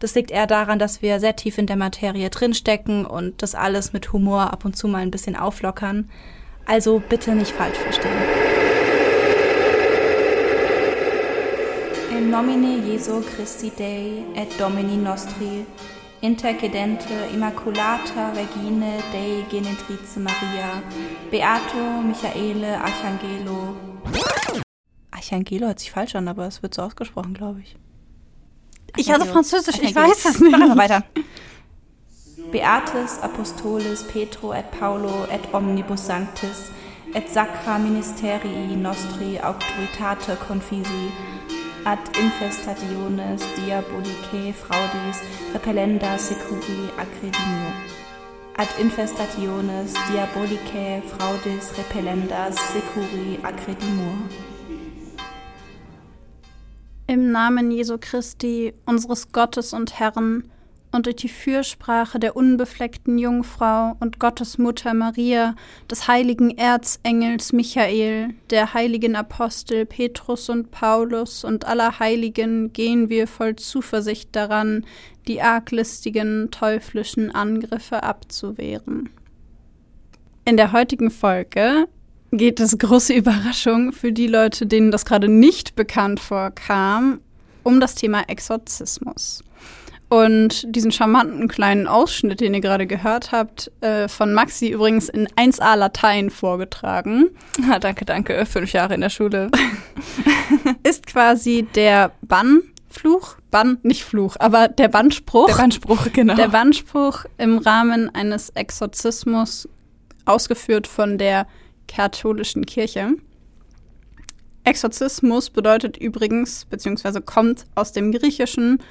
Das liegt eher daran, dass wir sehr tief in der Materie drinstecken und das alles mit Humor ab und zu mal ein bisschen auflockern. Also bitte nicht falsch verstehen. In nomine Jesu Christi Dei et Domini nostri intercedente Immaculata Regine Dei Genetrice Maria Beato Michaele Archangelo Archangelo hört sich falsch an, aber es wird so ausgesprochen, glaube ich. Ich hatte Französisch, ich weiß es nicht. Mach weiter. Beatis Apostolis Petro et Paulo et omnibus sanctis et sacra ministerii nostri auctoritate confisi ad infestationes diabolicae fraudis repellenda securi accredimio ad infestationes diabolicae fraudis repellenda securi accredimur Im Namen Jesu Christi, unseres Gottes und Herrn, und durch die Fürsprache der unbefleckten Jungfrau und Gottes Mutter Maria, des heiligen Erzengels Michael, der heiligen Apostel Petrus und Paulus und aller Heiligen gehen wir voll Zuversicht daran, die arglistigen teuflischen Angriffe abzuwehren. In der heutigen Folge geht es große Überraschung für die Leute, denen das gerade nicht bekannt vorkam, um das Thema Exorzismus. Und diesen charmanten kleinen Ausschnitt, den ihr gerade gehört habt, äh, von Maxi übrigens in 1a Latein vorgetragen. Ah, danke, danke. Fünf Jahre in der Schule. ist quasi der Bannfluch, Bann, nicht Fluch, aber der Bannspruch. Der Bannspruch, genau. Der Bannspruch im Rahmen eines Exorzismus, ausgeführt von der katholischen Kirche. Exorzismus bedeutet übrigens, beziehungsweise kommt aus dem griechischen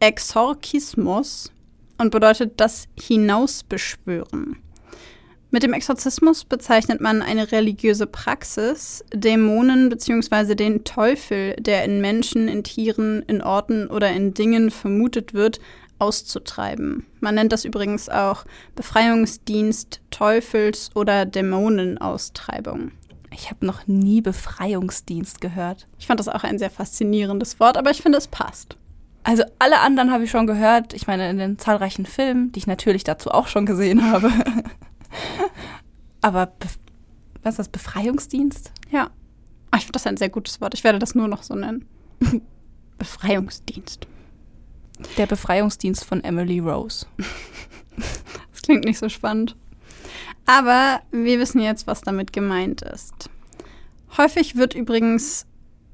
Exorkismus und bedeutet das Hinausbeschwören. Mit dem Exorzismus bezeichnet man eine religiöse Praxis, Dämonen bzw. den Teufel, der in Menschen, in Tieren, in Orten oder in Dingen vermutet wird, auszutreiben. Man nennt das übrigens auch Befreiungsdienst, Teufels- oder Dämonenaustreibung. Ich habe noch nie Befreiungsdienst gehört. Ich fand das auch ein sehr faszinierendes Wort, aber ich finde, es passt. Also alle anderen habe ich schon gehört. Ich meine, in den zahlreichen Filmen, die ich natürlich dazu auch schon gesehen habe. aber Be was ist das? Befreiungsdienst? Ja. Ach, ich finde das ein sehr gutes Wort. Ich werde das nur noch so nennen. Befreiungsdienst. Der Befreiungsdienst von Emily Rose. das klingt nicht so spannend. Aber wir wissen jetzt, was damit gemeint ist. Häufig wird übrigens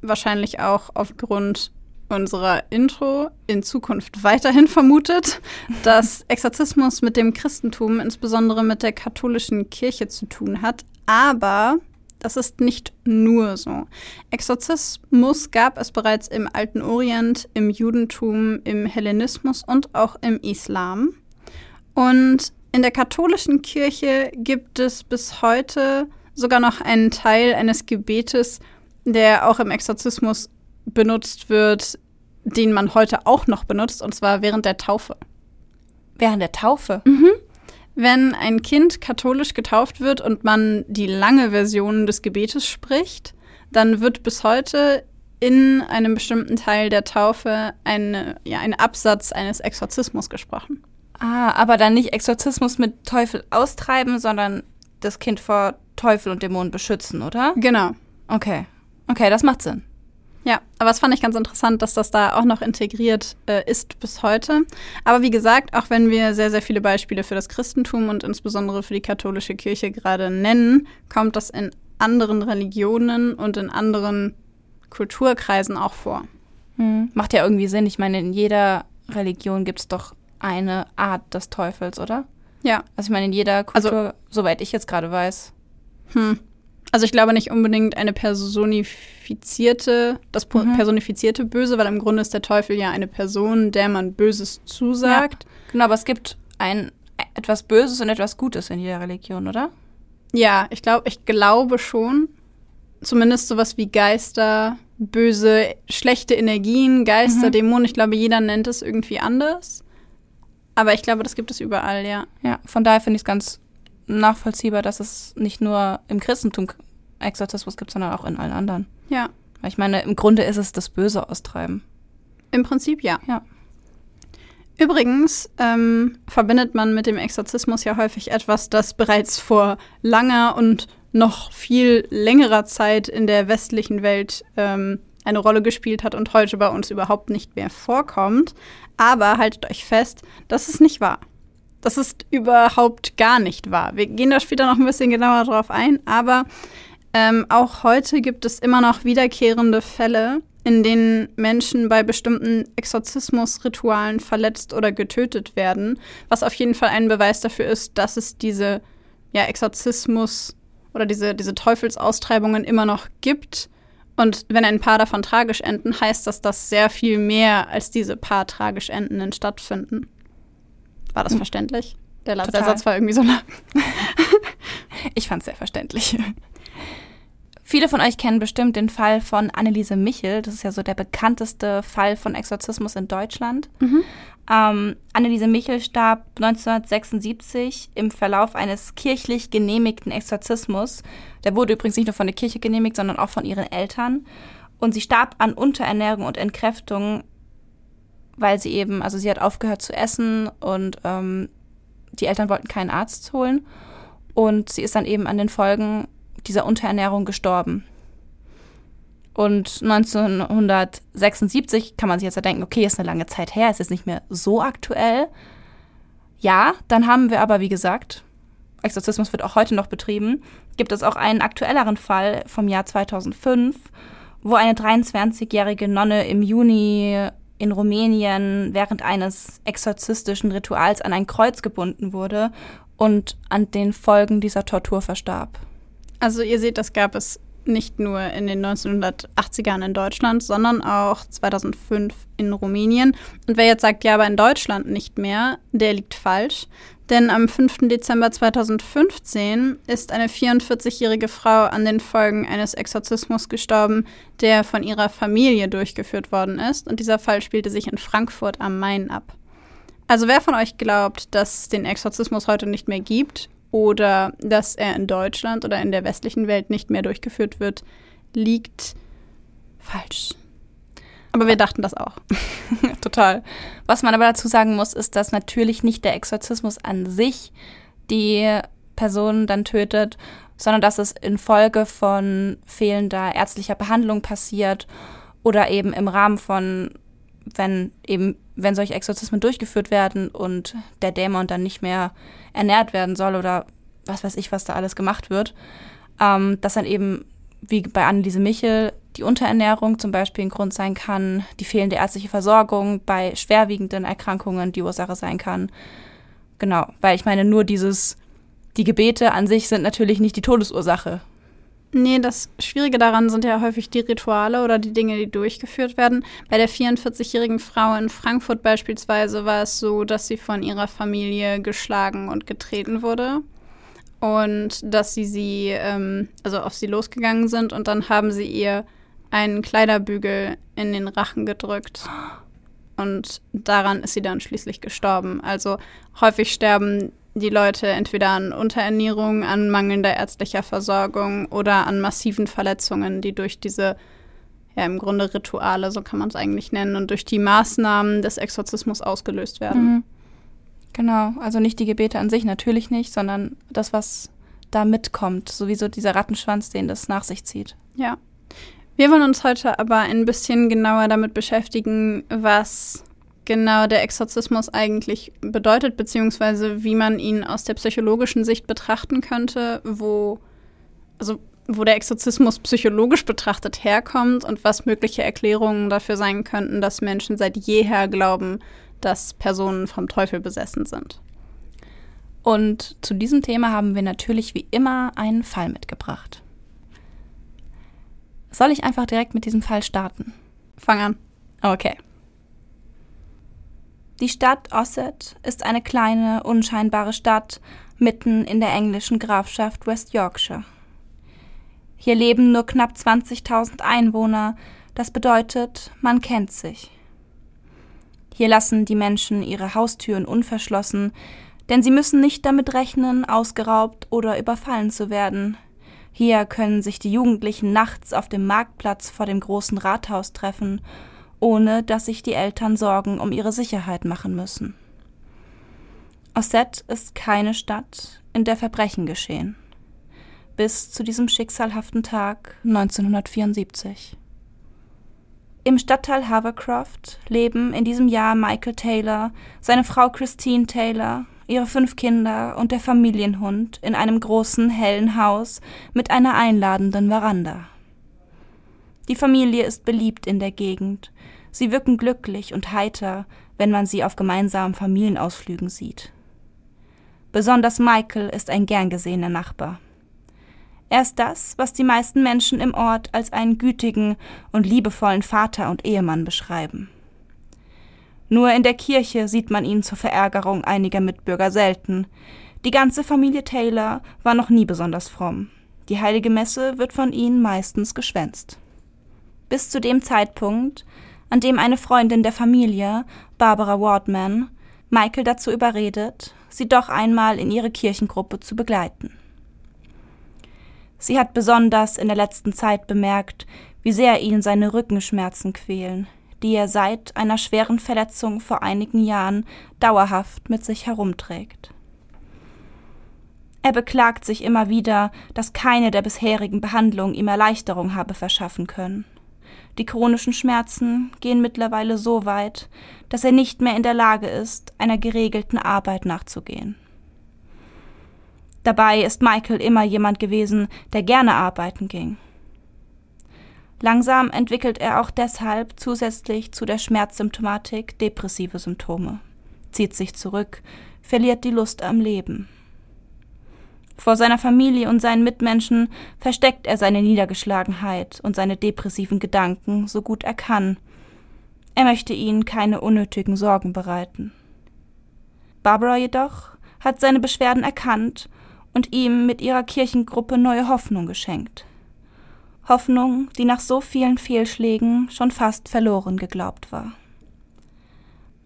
wahrscheinlich auch aufgrund unserer Intro in Zukunft weiterhin vermutet, dass Exorzismus mit dem Christentum, insbesondere mit der katholischen Kirche zu tun hat. Aber das ist nicht nur so. Exorzismus gab es bereits im Alten Orient, im Judentum, im Hellenismus und auch im Islam. Und in der katholischen Kirche gibt es bis heute sogar noch einen Teil eines Gebetes, der auch im Exorzismus benutzt wird, den man heute auch noch benutzt, und zwar während der Taufe. Während der Taufe? Mhm. Wenn ein Kind katholisch getauft wird und man die lange Version des Gebetes spricht, dann wird bis heute in einem bestimmten Teil der Taufe eine, ja, ein Absatz eines Exorzismus gesprochen. Ah, aber dann nicht Exorzismus mit Teufel austreiben, sondern das Kind vor Teufel und Dämonen beschützen, oder? Genau. Okay. Okay, das macht Sinn. Ja, aber es fand ich ganz interessant, dass das da auch noch integriert äh, ist bis heute. Aber wie gesagt, auch wenn wir sehr, sehr viele Beispiele für das Christentum und insbesondere für die katholische Kirche gerade nennen, kommt das in anderen Religionen und in anderen Kulturkreisen auch vor. Hm. Macht ja irgendwie Sinn. Ich meine, in jeder Religion gibt es doch eine Art des Teufels, oder? Ja. Also ich meine, in jeder Kultur, also, soweit ich jetzt gerade weiß. Hm. Also ich glaube nicht unbedingt eine personifizierte, das mhm. personifizierte Böse, weil im Grunde ist der Teufel ja eine Person, der man Böses zusagt. Ja, genau, aber es gibt ein etwas Böses und etwas Gutes in jeder Religion, oder? Ja, ich glaube, ich glaube schon. Zumindest sowas wie Geister, böse, schlechte Energien, Geister, mhm. Dämonen. Ich glaube, jeder nennt es irgendwie anders. Aber ich glaube, das gibt es überall, ja. Ja, von daher finde ich es ganz nachvollziehbar, dass es nicht nur im Christentum Exorzismus gibt, sondern auch in allen anderen. Ja. Weil ich meine, im Grunde ist es das Böse austreiben. Im Prinzip ja. Ja. Übrigens ähm, verbindet man mit dem Exorzismus ja häufig etwas, das bereits vor langer und noch viel längerer Zeit in der westlichen Welt ähm, eine Rolle gespielt hat und heute bei uns überhaupt nicht mehr vorkommt. Aber haltet euch fest, das ist nicht wahr. Das ist überhaupt gar nicht wahr. Wir gehen da später noch ein bisschen genauer drauf ein, aber ähm, auch heute gibt es immer noch wiederkehrende Fälle, in denen Menschen bei bestimmten Exorzismusritualen verletzt oder getötet werden, was auf jeden Fall ein Beweis dafür ist, dass es diese ja, Exorzismus oder diese, diese Teufelsaustreibungen immer noch gibt. Und wenn ein paar davon tragisch enden, heißt das, dass sehr viel mehr als diese paar tragisch endenden stattfinden. War das hm. verständlich? Der, der Satz war irgendwie so lang. ich fand es sehr verständlich. Viele von euch kennen bestimmt den Fall von Anneliese Michel. Das ist ja so der bekannteste Fall von Exorzismus in Deutschland. Mhm. Ähm, Anneliese Michel starb 1976 im Verlauf eines kirchlich genehmigten Exorzismus. Der wurde übrigens nicht nur von der Kirche genehmigt, sondern auch von ihren Eltern. Und sie starb an Unterernährung und Entkräftung, weil sie eben, also sie hat aufgehört zu essen und ähm, die Eltern wollten keinen Arzt holen. Und sie ist dann eben an den Folgen dieser Unterernährung gestorben. Und 1976 kann man sich jetzt denken, okay, ist eine lange Zeit her, ist jetzt nicht mehr so aktuell. Ja, dann haben wir aber, wie gesagt, Exorzismus wird auch heute noch betrieben, gibt es auch einen aktuelleren Fall vom Jahr 2005, wo eine 23-jährige Nonne im Juni in Rumänien während eines exorzistischen Rituals an ein Kreuz gebunden wurde und an den Folgen dieser Tortur verstarb. Also ihr seht, das gab es nicht nur in den 1980ern in Deutschland, sondern auch 2005 in Rumänien. Und wer jetzt sagt, ja, aber in Deutschland nicht mehr, der liegt falsch. Denn am 5. Dezember 2015 ist eine 44-jährige Frau an den Folgen eines Exorzismus gestorben, der von ihrer Familie durchgeführt worden ist. Und dieser Fall spielte sich in Frankfurt am Main ab. Also wer von euch glaubt, dass es den Exorzismus heute nicht mehr gibt oder dass er in Deutschland oder in der westlichen Welt nicht mehr durchgeführt wird, liegt falsch. Aber wir dachten das auch. Total. Was man aber dazu sagen muss, ist, dass natürlich nicht der Exorzismus an sich die Person dann tötet, sondern dass es infolge von fehlender ärztlicher Behandlung passiert oder eben im Rahmen von, wenn eben, wenn solche Exorzismen durchgeführt werden und der Dämon dann nicht mehr ernährt werden soll oder was weiß ich, was da alles gemacht wird, ähm, dass dann eben, wie bei Anneliese Michel, die Unterernährung zum Beispiel ein Grund sein kann, die fehlende ärztliche Versorgung bei schwerwiegenden Erkrankungen die Ursache sein kann. Genau, weil ich meine, nur dieses, die Gebete an sich sind natürlich nicht die Todesursache. Nee, das Schwierige daran sind ja häufig die Rituale oder die Dinge, die durchgeführt werden. Bei der 44-jährigen Frau in Frankfurt beispielsweise war es so, dass sie von ihrer Familie geschlagen und getreten wurde. Und dass sie sie, ähm, also auf sie losgegangen sind und dann haben sie ihr einen Kleiderbügel in den Rachen gedrückt. Und daran ist sie dann schließlich gestorben. Also häufig sterben die Leute entweder an Unterernährung, an mangelnder ärztlicher Versorgung oder an massiven Verletzungen, die durch diese, ja im Grunde Rituale, so kann man es eigentlich nennen, und durch die Maßnahmen des Exorzismus ausgelöst werden. Mhm. Genau, also nicht die Gebete an sich natürlich nicht, sondern das, was da mitkommt, sowieso dieser Rattenschwanz, den das nach sich zieht. Ja. Wir wollen uns heute aber ein bisschen genauer damit beschäftigen, was genau der Exorzismus eigentlich bedeutet, beziehungsweise wie man ihn aus der psychologischen Sicht betrachten könnte, wo, also wo der Exorzismus psychologisch betrachtet herkommt und was mögliche Erklärungen dafür sein könnten, dass Menschen seit jeher glauben, dass Personen vom Teufel besessen sind. Und zu diesem Thema haben wir natürlich wie immer einen Fall mitgebracht. Soll ich einfach direkt mit diesem Fall starten? Fang an. Okay. Die Stadt Osset ist eine kleine, unscheinbare Stadt mitten in der englischen Grafschaft West Yorkshire. Hier leben nur knapp 20.000 Einwohner, das bedeutet, man kennt sich. Hier lassen die Menschen ihre Haustüren unverschlossen, denn sie müssen nicht damit rechnen, ausgeraubt oder überfallen zu werden. Hier können sich die Jugendlichen nachts auf dem Marktplatz vor dem großen Rathaus treffen, ohne dass sich die Eltern Sorgen um ihre Sicherheit machen müssen. Osset ist keine Stadt, in der Verbrechen geschehen. Bis zu diesem schicksalhaften Tag 1974. Im Stadtteil Havercroft leben in diesem Jahr Michael Taylor, seine Frau Christine Taylor ihre fünf Kinder und der Familienhund in einem großen, hellen Haus mit einer einladenden Veranda. Die Familie ist beliebt in der Gegend. Sie wirken glücklich und heiter, wenn man sie auf gemeinsamen Familienausflügen sieht. Besonders Michael ist ein gern gesehener Nachbar. Er ist das, was die meisten Menschen im Ort als einen gütigen und liebevollen Vater und Ehemann beschreiben. Nur in der Kirche sieht man ihn zur Verärgerung einiger Mitbürger selten. Die ganze Familie Taylor war noch nie besonders fromm. Die heilige Messe wird von ihnen meistens geschwänzt. Bis zu dem Zeitpunkt, an dem eine Freundin der Familie, Barbara Wardman, Michael dazu überredet, sie doch einmal in ihre Kirchengruppe zu begleiten. Sie hat besonders in der letzten Zeit bemerkt, wie sehr ihn seine Rückenschmerzen quälen, die er seit einer schweren Verletzung vor einigen Jahren dauerhaft mit sich herumträgt. Er beklagt sich immer wieder, dass keine der bisherigen Behandlungen ihm Erleichterung habe verschaffen können. Die chronischen Schmerzen gehen mittlerweile so weit, dass er nicht mehr in der Lage ist, einer geregelten Arbeit nachzugehen. Dabei ist Michael immer jemand gewesen, der gerne arbeiten ging. Langsam entwickelt er auch deshalb zusätzlich zu der Schmerzsymptomatik depressive Symptome, zieht sich zurück, verliert die Lust am Leben. Vor seiner Familie und seinen Mitmenschen versteckt er seine Niedergeschlagenheit und seine depressiven Gedanken so gut er kann. Er möchte ihnen keine unnötigen Sorgen bereiten. Barbara jedoch hat seine Beschwerden erkannt und ihm mit ihrer Kirchengruppe neue Hoffnung geschenkt. Hoffnung, die nach so vielen Fehlschlägen schon fast verloren geglaubt war.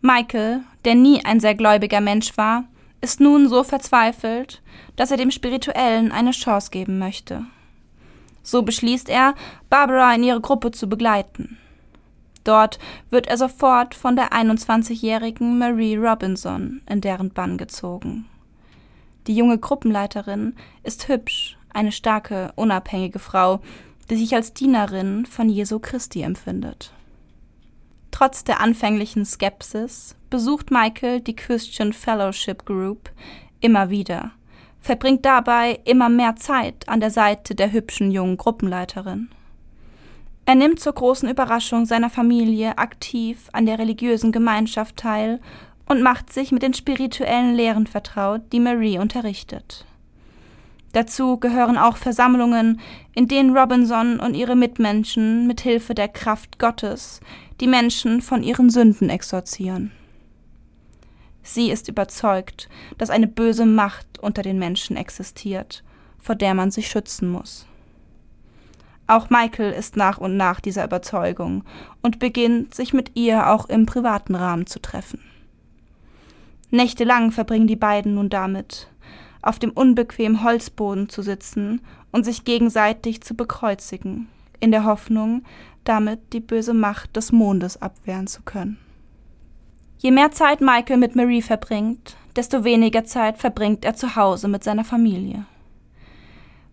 Michael, der nie ein sehr gläubiger Mensch war, ist nun so verzweifelt, dass er dem Spirituellen eine Chance geben möchte. So beschließt er, Barbara in ihre Gruppe zu begleiten. Dort wird er sofort von der 21-jährigen Marie Robinson in deren Bann gezogen. Die junge Gruppenleiterin ist hübsch, eine starke, unabhängige Frau, die sich als Dienerin von Jesu Christi empfindet. Trotz der anfänglichen Skepsis besucht Michael die Christian Fellowship Group immer wieder, verbringt dabei immer mehr Zeit an der Seite der hübschen jungen Gruppenleiterin. Er nimmt zur großen Überraschung seiner Familie aktiv an der religiösen Gemeinschaft teil und macht sich mit den spirituellen Lehren vertraut, die Marie unterrichtet. Dazu gehören auch Versammlungen, in denen Robinson und ihre Mitmenschen mit Hilfe der Kraft Gottes die Menschen von ihren Sünden exorzieren. Sie ist überzeugt, dass eine böse Macht unter den Menschen existiert, vor der man sich schützen muss. Auch Michael ist nach und nach dieser Überzeugung und beginnt, sich mit ihr auch im privaten Rahmen zu treffen. Nächtelang verbringen die beiden nun damit, auf dem unbequemen Holzboden zu sitzen und sich gegenseitig zu bekreuzigen, in der Hoffnung, damit die böse Macht des Mondes abwehren zu können. Je mehr Zeit Michael mit Marie verbringt, desto weniger Zeit verbringt er zu Hause mit seiner Familie.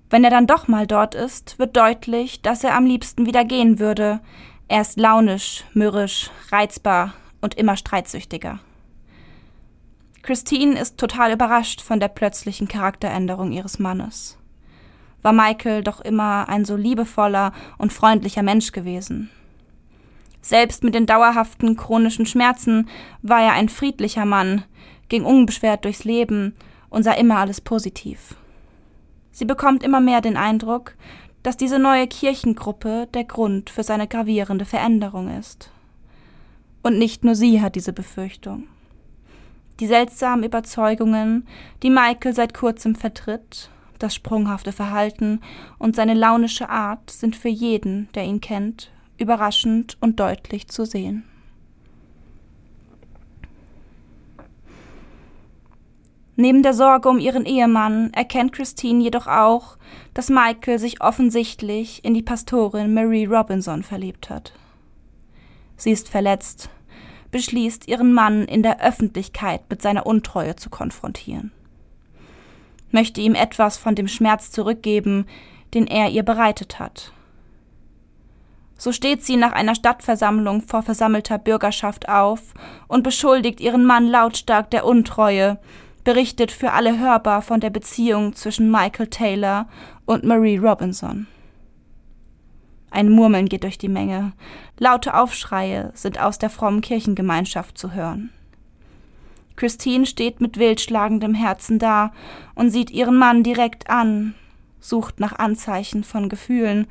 Wenn er dann doch mal dort ist, wird deutlich, dass er am liebsten wieder gehen würde. Er ist launisch, mürrisch, reizbar und immer streitsüchtiger. Christine ist total überrascht von der plötzlichen Charakteränderung ihres Mannes. War Michael doch immer ein so liebevoller und freundlicher Mensch gewesen. Selbst mit den dauerhaften chronischen Schmerzen war er ein friedlicher Mann, ging unbeschwert durchs Leben und sah immer alles positiv. Sie bekommt immer mehr den Eindruck, dass diese neue Kirchengruppe der Grund für seine gravierende Veränderung ist. Und nicht nur sie hat diese Befürchtung. Die seltsamen Überzeugungen, die Michael seit kurzem vertritt, das sprunghafte Verhalten und seine launische Art sind für jeden, der ihn kennt, überraschend und deutlich zu sehen. Neben der Sorge um ihren Ehemann erkennt Christine jedoch auch, dass Michael sich offensichtlich in die Pastorin Marie Robinson verliebt hat. Sie ist verletzt, beschließt, ihren Mann in der Öffentlichkeit mit seiner Untreue zu konfrontieren. Möchte ihm etwas von dem Schmerz zurückgeben, den er ihr bereitet hat. So steht sie nach einer Stadtversammlung vor versammelter Bürgerschaft auf und beschuldigt ihren Mann lautstark der Untreue, berichtet für alle hörbar von der Beziehung zwischen Michael Taylor und Marie Robinson. Ein Murmeln geht durch die Menge. Laute Aufschreie sind aus der frommen Kirchengemeinschaft zu hören. Christine steht mit wildschlagendem Herzen da und sieht ihren Mann direkt an, sucht nach Anzeichen von Gefühlen,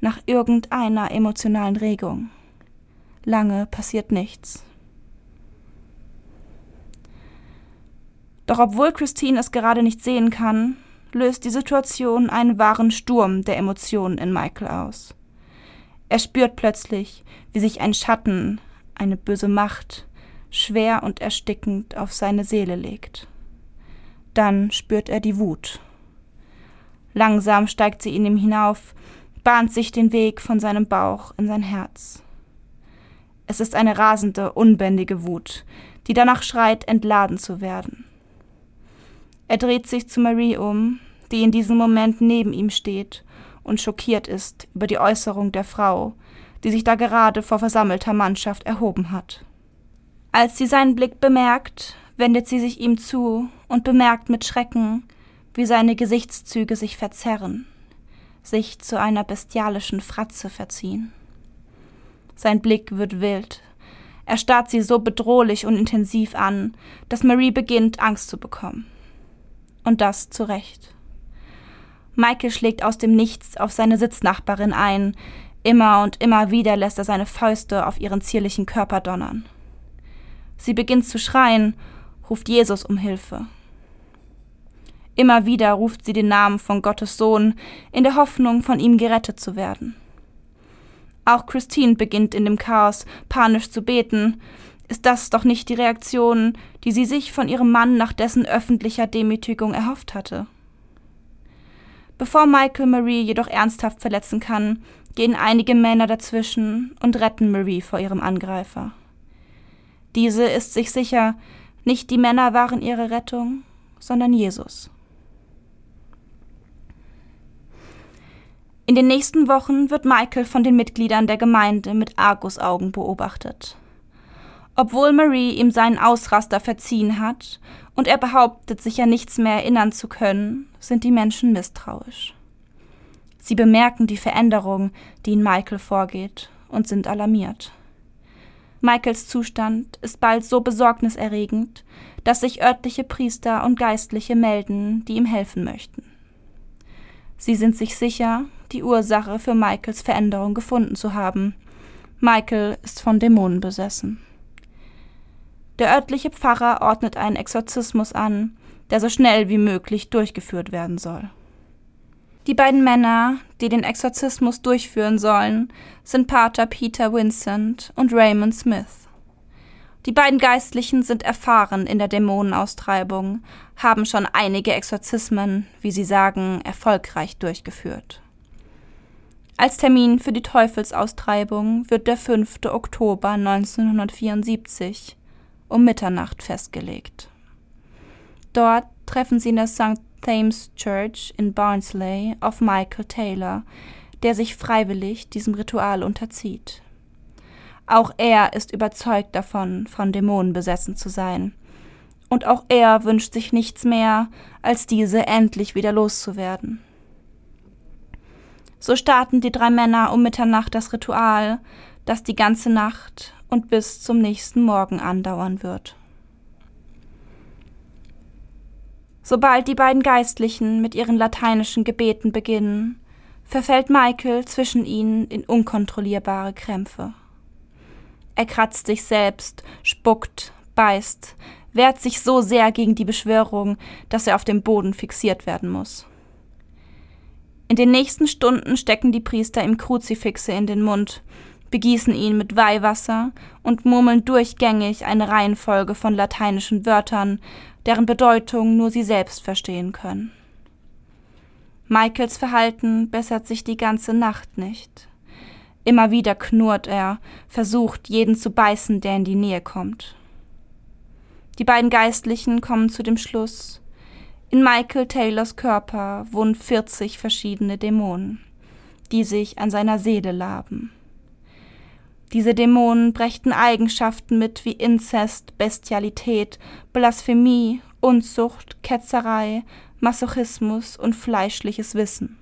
nach irgendeiner emotionalen Regung. Lange passiert nichts. Doch obwohl Christine es gerade nicht sehen kann, löst die Situation einen wahren Sturm der Emotionen in Michael aus. Er spürt plötzlich, wie sich ein Schatten, eine böse Macht, schwer und erstickend auf seine Seele legt. Dann spürt er die Wut. Langsam steigt sie in ihm hinauf, bahnt sich den Weg von seinem Bauch in sein Herz. Es ist eine rasende, unbändige Wut, die danach schreit, entladen zu werden. Er dreht sich zu Marie um, die in diesem Moment neben ihm steht und schockiert ist über die Äußerung der Frau, die sich da gerade vor versammelter Mannschaft erhoben hat. Als sie seinen Blick bemerkt, wendet sie sich ihm zu und bemerkt mit Schrecken, wie seine Gesichtszüge sich verzerren, sich zu einer bestialischen Fratze verziehen. Sein Blick wird wild. Er starrt sie so bedrohlich und intensiv an, dass Marie beginnt, Angst zu bekommen. Und das zu Recht. Michael schlägt aus dem Nichts auf seine Sitznachbarin ein. Immer und immer wieder lässt er seine Fäuste auf ihren zierlichen Körper donnern. Sie beginnt zu schreien, ruft Jesus um Hilfe. Immer wieder ruft sie den Namen von Gottes Sohn, in der Hoffnung, von ihm gerettet zu werden. Auch Christine beginnt in dem Chaos panisch zu beten, ist das doch nicht die Reaktion, die sie sich von ihrem Mann nach dessen öffentlicher Demütigung erhofft hatte. Bevor Michael Marie jedoch ernsthaft verletzen kann, gehen einige Männer dazwischen und retten Marie vor ihrem Angreifer. Diese ist sich sicher, nicht die Männer waren ihre Rettung, sondern Jesus. In den nächsten Wochen wird Michael von den Mitgliedern der Gemeinde mit Argusaugen beobachtet. Obwohl Marie ihm seinen Ausraster verziehen hat und er behauptet, sich ja nichts mehr erinnern zu können, sind die Menschen misstrauisch. Sie bemerken die Veränderung, die in Michael vorgeht, und sind alarmiert. Michaels Zustand ist bald so besorgniserregend, dass sich örtliche Priester und Geistliche melden, die ihm helfen möchten. Sie sind sich sicher, die Ursache für Michaels Veränderung gefunden zu haben. Michael ist von Dämonen besessen. Der örtliche Pfarrer ordnet einen Exorzismus an, der so schnell wie möglich durchgeführt werden soll. Die beiden Männer, die den Exorzismus durchführen sollen, sind Pater Peter Vincent und Raymond Smith. Die beiden Geistlichen sind erfahren in der Dämonenaustreibung, haben schon einige Exorzismen, wie sie sagen, erfolgreich durchgeführt. Als Termin für die Teufelsaustreibung wird der 5. Oktober 1974 um Mitternacht festgelegt. Dort treffen sie in der St. Thames Church in Barnsley auf Michael Taylor, der sich freiwillig diesem Ritual unterzieht. Auch er ist überzeugt davon, von Dämonen besessen zu sein. Und auch er wünscht sich nichts mehr, als diese endlich wieder loszuwerden. So starten die drei Männer um Mitternacht das Ritual, das die ganze Nacht und bis zum nächsten Morgen andauern wird. Sobald die beiden Geistlichen mit ihren lateinischen Gebeten beginnen, verfällt Michael zwischen ihnen in unkontrollierbare Krämpfe. Er kratzt sich selbst, spuckt, beißt, wehrt sich so sehr gegen die Beschwörung, dass er auf dem Boden fixiert werden muss. In den nächsten Stunden stecken die Priester ihm Kruzifixe in den Mund, begießen ihn mit Weihwasser und murmeln durchgängig eine Reihenfolge von lateinischen Wörtern, deren Bedeutung nur sie selbst verstehen können. Michaels Verhalten bessert sich die ganze Nacht nicht. Immer wieder knurrt er, versucht, jeden zu beißen, der in die Nähe kommt. Die beiden Geistlichen kommen zu dem Schluss, in Michael Taylors Körper wohnen 40 verschiedene Dämonen, die sich an seiner Seele laben. Diese Dämonen brächten Eigenschaften mit wie Inzest, Bestialität, Blasphemie, Unzucht, Ketzerei, Masochismus und fleischliches Wissen.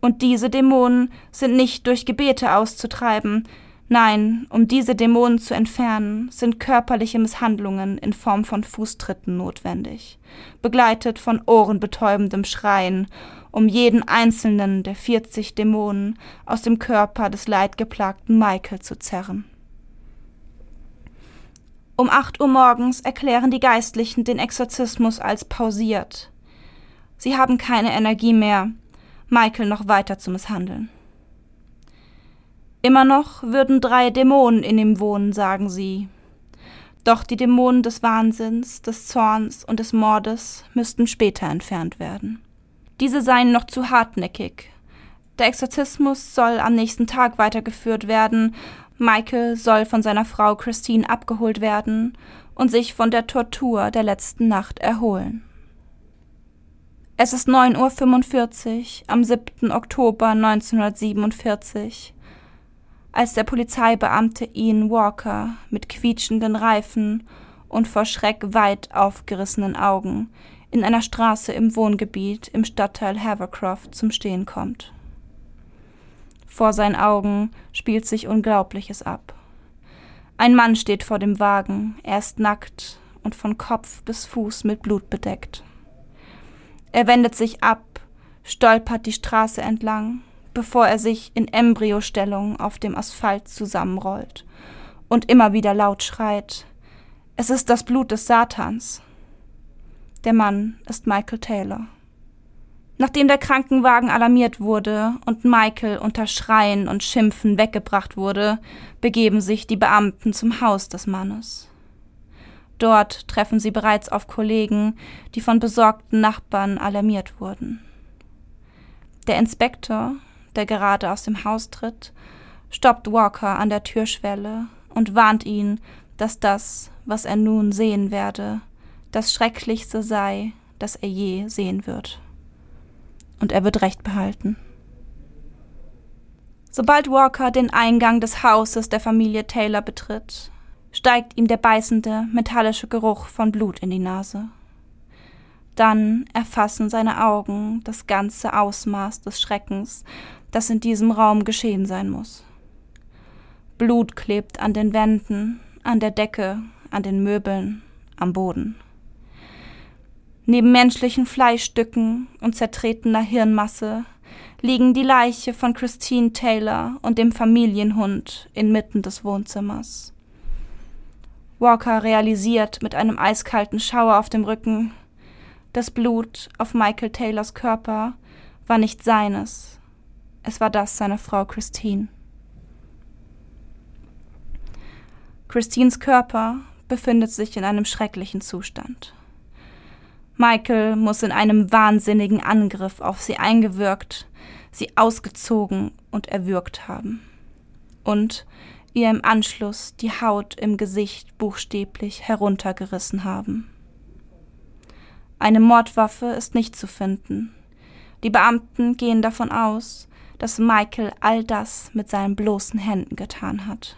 Und diese Dämonen sind nicht durch Gebete auszutreiben, nein, um diese Dämonen zu entfernen, sind körperliche Misshandlungen in Form von Fußtritten notwendig, begleitet von ohrenbetäubendem Schreien, um jeden einzelnen der 40 Dämonen aus dem Körper des leidgeplagten Michael zu zerren. Um acht Uhr morgens erklären die Geistlichen den Exorzismus als pausiert. Sie haben keine Energie mehr, Michael noch weiter zu misshandeln. Immer noch würden drei Dämonen in ihm wohnen, sagen sie. Doch die Dämonen des Wahnsinns, des Zorns und des Mordes müssten später entfernt werden. Diese seien noch zu hartnäckig. Der Exorzismus soll am nächsten Tag weitergeführt werden, Michael soll von seiner Frau Christine abgeholt werden und sich von der Tortur der letzten Nacht erholen. Es ist 9.45 Uhr am 7. Oktober 1947, als der Polizeibeamte Ian Walker mit quietschenden Reifen und vor Schreck weit aufgerissenen Augen in einer Straße im Wohngebiet im Stadtteil Havercroft zum Stehen kommt. Vor seinen Augen spielt sich Unglaubliches ab. Ein Mann steht vor dem Wagen, er ist nackt und von Kopf bis Fuß mit Blut bedeckt. Er wendet sich ab, stolpert die Straße entlang, bevor er sich in Embryostellung auf dem Asphalt zusammenrollt und immer wieder laut schreit Es ist das Blut des Satans. Der Mann ist Michael Taylor. Nachdem der Krankenwagen alarmiert wurde und Michael unter Schreien und Schimpfen weggebracht wurde, begeben sich die Beamten zum Haus des Mannes. Dort treffen sie bereits auf Kollegen, die von besorgten Nachbarn alarmiert wurden. Der Inspektor, der gerade aus dem Haus tritt, stoppt Walker an der Türschwelle und warnt ihn, dass das, was er nun sehen werde, das Schrecklichste sei, das er je sehen wird. Und er wird Recht behalten. Sobald Walker den Eingang des Hauses der Familie Taylor betritt, steigt ihm der beißende, metallische Geruch von Blut in die Nase. Dann erfassen seine Augen das ganze Ausmaß des Schreckens, das in diesem Raum geschehen sein muss. Blut klebt an den Wänden, an der Decke, an den Möbeln, am Boden. Neben menschlichen Fleischstücken und zertretener Hirnmasse liegen die Leiche von Christine Taylor und dem Familienhund inmitten des Wohnzimmers. Walker realisiert mit einem eiskalten Schauer auf dem Rücken, das Blut auf Michael Taylors Körper war nicht seines, es war das seiner Frau Christine. Christines Körper befindet sich in einem schrecklichen Zustand. Michael muss in einem wahnsinnigen Angriff auf sie eingewirkt, sie ausgezogen und erwürgt haben. Und ihr im Anschluss die Haut im Gesicht buchstäblich heruntergerissen haben. Eine Mordwaffe ist nicht zu finden. Die Beamten gehen davon aus, dass Michael all das mit seinen bloßen Händen getan hat.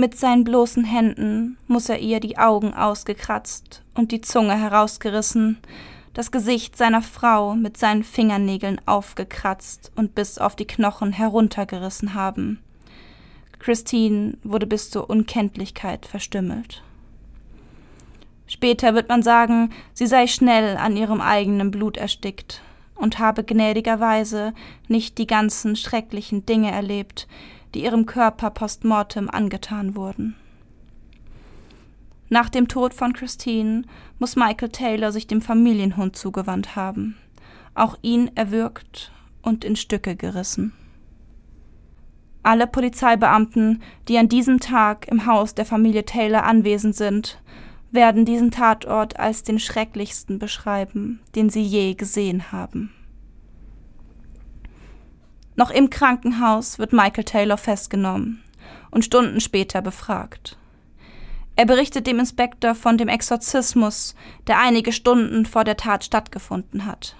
Mit seinen bloßen Händen muss er ihr die Augen ausgekratzt und die Zunge herausgerissen, das Gesicht seiner Frau mit seinen Fingernägeln aufgekratzt und bis auf die Knochen heruntergerissen haben. Christine wurde bis zur Unkenntlichkeit verstümmelt. Später wird man sagen, sie sei schnell an ihrem eigenen Blut erstickt und habe gnädigerweise nicht die ganzen schrecklichen Dinge erlebt, die ihrem Körper postmortem angetan wurden. Nach dem Tod von Christine muss Michael Taylor sich dem Familienhund zugewandt haben, auch ihn erwürgt und in Stücke gerissen. Alle Polizeibeamten, die an diesem Tag im Haus der Familie Taylor anwesend sind, werden diesen Tatort als den schrecklichsten beschreiben, den sie je gesehen haben. Noch im Krankenhaus wird Michael Taylor festgenommen und Stunden später befragt. Er berichtet dem Inspektor von dem Exorzismus, der einige Stunden vor der Tat stattgefunden hat.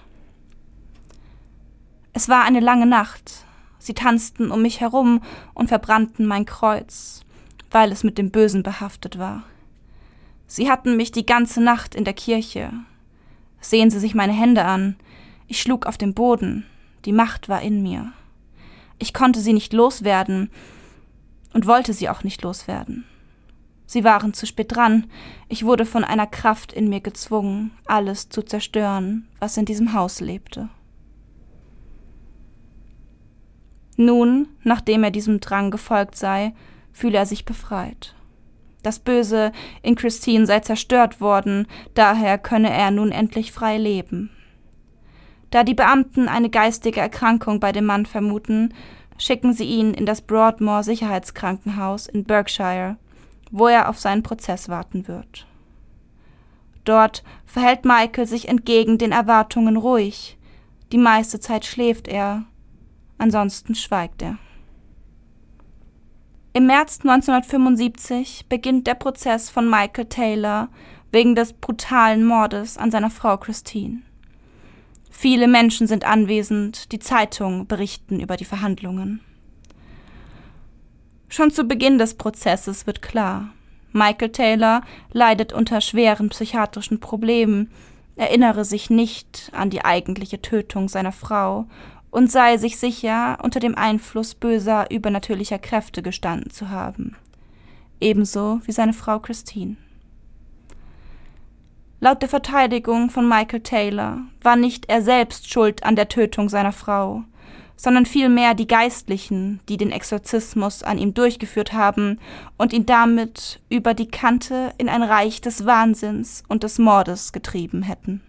Es war eine lange Nacht. Sie tanzten um mich herum und verbrannten mein Kreuz, weil es mit dem Bösen behaftet war. Sie hatten mich die ganze Nacht in der Kirche. Sehen Sie sich meine Hände an. Ich schlug auf den Boden. Die Macht war in mir. Ich konnte sie nicht loswerden und wollte sie auch nicht loswerden. Sie waren zu spät dran. Ich wurde von einer Kraft in mir gezwungen, alles zu zerstören, was in diesem Haus lebte. Nun, nachdem er diesem Drang gefolgt sei, fühle er sich befreit. Das Böse in Christine sei zerstört worden, daher könne er nun endlich frei leben. Da die Beamten eine geistige Erkrankung bei dem Mann vermuten, schicken sie ihn in das Broadmoor Sicherheitskrankenhaus in Berkshire, wo er auf seinen Prozess warten wird. Dort verhält Michael sich entgegen den Erwartungen ruhig. Die meiste Zeit schläft er, ansonsten schweigt er. Im März 1975 beginnt der Prozess von Michael Taylor wegen des brutalen Mordes an seiner Frau Christine. Viele Menschen sind anwesend, die Zeitungen berichten über die Verhandlungen. Schon zu Beginn des Prozesses wird klar, Michael Taylor leidet unter schweren psychiatrischen Problemen, erinnere sich nicht an die eigentliche Tötung seiner Frau und sei sich sicher, unter dem Einfluss böser übernatürlicher Kräfte gestanden zu haben. Ebenso wie seine Frau Christine. Laut der Verteidigung von Michael Taylor war nicht er selbst schuld an der Tötung seiner Frau, sondern vielmehr die Geistlichen, die den Exorzismus an ihm durchgeführt haben und ihn damit über die Kante in ein Reich des Wahnsinns und des Mordes getrieben hätten.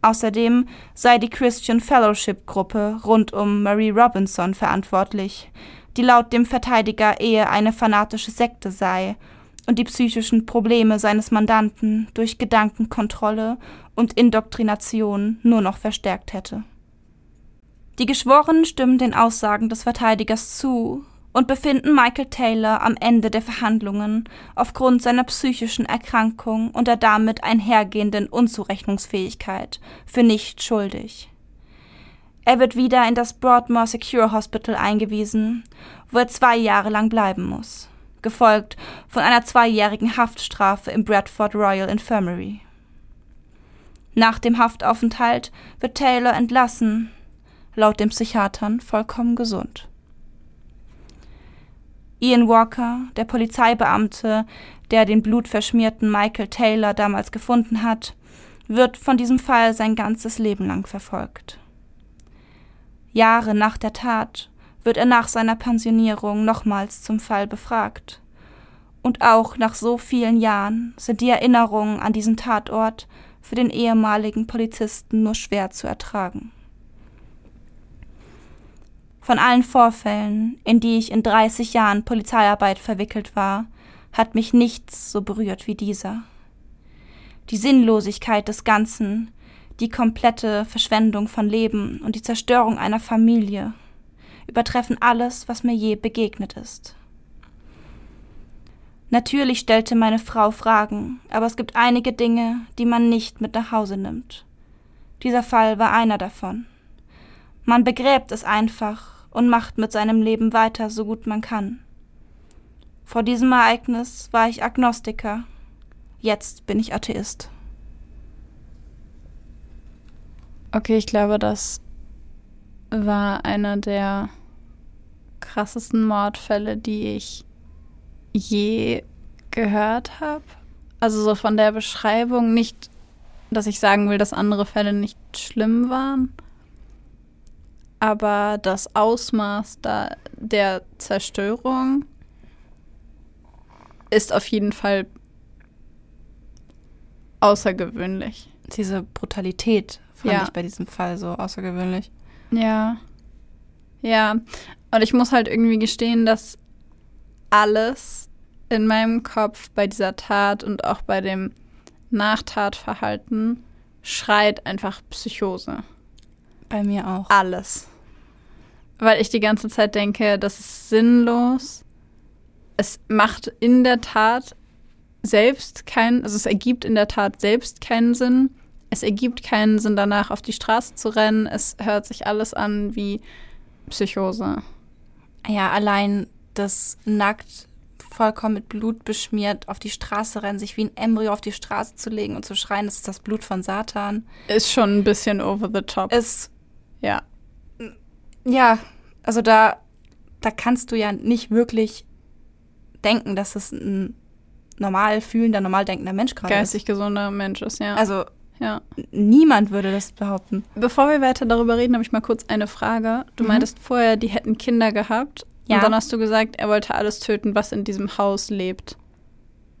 Außerdem sei die Christian Fellowship Gruppe rund um Marie Robinson verantwortlich, die laut dem Verteidiger eher eine fanatische Sekte sei und die psychischen Probleme seines Mandanten durch Gedankenkontrolle und Indoktrination nur noch verstärkt hätte. Die Geschworenen stimmen den Aussagen des Verteidigers zu und befinden Michael Taylor am Ende der Verhandlungen aufgrund seiner psychischen Erkrankung und der damit einhergehenden Unzurechnungsfähigkeit für nicht schuldig. Er wird wieder in das Broadmoor Secure Hospital eingewiesen, wo er zwei Jahre lang bleiben muss, gefolgt von einer zweijährigen Haftstrafe im Bradford Royal Infirmary. Nach dem Haftaufenthalt wird Taylor entlassen laut den Psychiatern vollkommen gesund. Ian Walker, der Polizeibeamte, der den blutverschmierten Michael Taylor damals gefunden hat, wird von diesem Fall sein ganzes Leben lang verfolgt. Jahre nach der Tat wird er nach seiner Pensionierung nochmals zum Fall befragt. Und auch nach so vielen Jahren sind die Erinnerungen an diesen Tatort für den ehemaligen Polizisten nur schwer zu ertragen. Von allen Vorfällen, in die ich in 30 Jahren Polizeiarbeit verwickelt war, hat mich nichts so berührt wie dieser. Die Sinnlosigkeit des Ganzen, die komplette Verschwendung von Leben und die Zerstörung einer Familie übertreffen alles, was mir je begegnet ist. Natürlich stellte meine Frau Fragen, aber es gibt einige Dinge, die man nicht mit nach Hause nimmt. Dieser Fall war einer davon. Man begräbt es einfach und macht mit seinem Leben weiter, so gut man kann. Vor diesem Ereignis war ich Agnostiker. Jetzt bin ich Atheist. Okay, ich glaube, das war einer der krassesten Mordfälle, die ich je gehört habe. Also so von der Beschreibung nicht, dass ich sagen will, dass andere Fälle nicht schlimm waren, aber das Ausmaß da der Zerstörung ist auf jeden Fall außergewöhnlich. Diese Brutalität fand Ja. ich bei diesem Fall so außergewöhnlich. Ja. Ja. Und ich muss halt irgendwie gestehen, dass alles in meinem Kopf bei dieser Tat und auch bei dem Nachtatverhalten schreit einfach Psychose. Bei mir auch. Alles. Weil ich die ganze Zeit denke, das ist sinnlos. Es macht in der Tat selbst keinen, also es ergibt in der Tat selbst keinen Sinn. Es ergibt keinen Sinn, danach auf die Straße zu rennen. Es hört sich alles an wie Psychose. Ja, allein das nackt, vollkommen mit Blut beschmiert, auf die Straße rennen, sich wie ein Embryo auf die Straße zu legen und zu schreien, das ist das Blut von Satan. Ist schon ein bisschen over the top. Es, ja. ja, also da, da kannst du ja nicht wirklich denken, dass es ein normal fühlender, normal denkender Mensch gerade ist. Geistig gesunder Mensch ist, ja. Also ja. niemand würde das behaupten. Bevor wir weiter darüber reden, habe ich mal kurz eine Frage. Du Mhm. meintest vorher, die hätten Kinder gehabt. Ja. Und dann hast du gesagt, er wollte alles töten, was in diesem Haus lebt.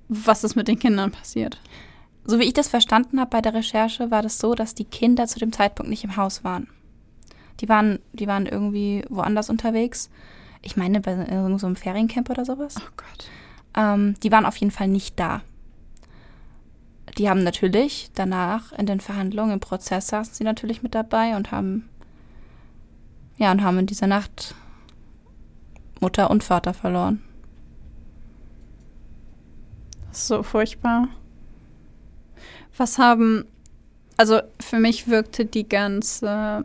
Was ist mit den Kindern passiert? So wie ich das verstanden habe bei der Recherche, war das so, dass die Kinder zu dem Zeitpunkt nicht im Haus waren. Die waren, die waren irgendwie woanders unterwegs. Ich meine, bei irgendeinem so einem Feriencamp oder sowas. Oh Gott. Ähm, die waren auf jeden Fall nicht da. Die haben natürlich danach in den Verhandlungen, im Prozess saßen sie natürlich mit dabei und haben, ja, und haben in dieser Nacht Mutter und Vater verloren. Das ist so furchtbar. Was haben. Also für mich wirkte die ganze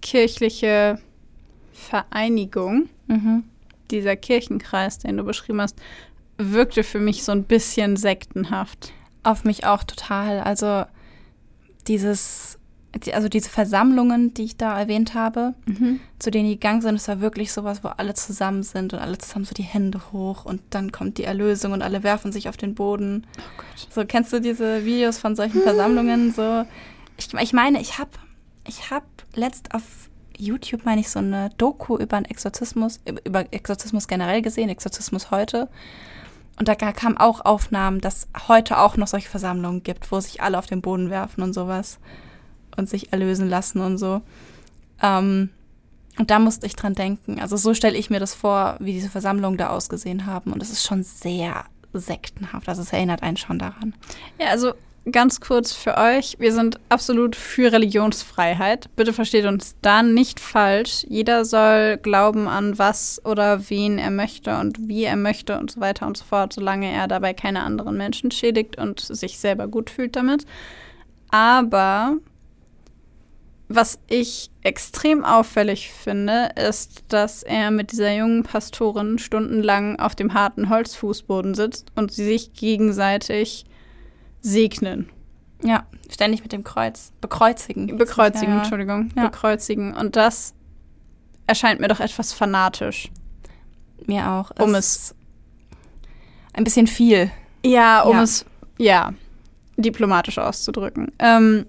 kirchliche Vereinigung, Mhm. dieser Kirchenkreis, den du beschrieben hast, wirkte für mich so ein bisschen sektenhaft. Auf mich auch total. Also dieses, die- also diese Versammlungen, die ich da erwähnt habe, zu denen die gegangen sind, es war wirklich sowas, wo alle zusammen sind und alle zusammen so die Hände hoch und dann kommt die Erlösung und alle werfen sich auf den Boden. Oh. So, kennst du diese Videos von solchen Versammlungen? So, ich, ich meine, ich habe ich hab letzt auf YouTube, meine ich, so eine Doku über einen Exorzismus, über Exorzismus generell gesehen, Exorzismus heute. Und da kamen auch Aufnahmen, dass heute auch noch solche Versammlungen gibt, wo sich alle auf den Boden werfen und sowas und sich erlösen lassen und so. Ähm, und da musste ich dran denken. Also so stelle ich mir das vor, wie diese Versammlungen da ausgesehen haben. Und es ist schon sehr sektenhaft. Also es erinnert einen schon daran. Ja, also ganz kurz für euch. Wir sind absolut für Religionsfreiheit. Bitte versteht uns da nicht falsch. Jeder soll glauben an was oder wen er möchte und wie er möchte und so weiter und so fort, solange er dabei keine anderen Menschen schädigt und sich selber gut fühlt damit. Aber was ich extrem auffällig finde, ist, dass er mit dieser jungen Pastorin stundenlang auf dem harten Holzfußboden sitzt und sie sich gegenseitig segnen. Ja, ständig mit dem Kreuz. Bekreuzigen. Bekreuzigen, Ja. Entschuldigung. Ja. Bekreuzigen. Und das erscheint mir doch etwas fanatisch. Mir auch. Um ist ein bisschen viel. Ja, um Ja. es, ja, diplomatisch auszudrücken. Ähm,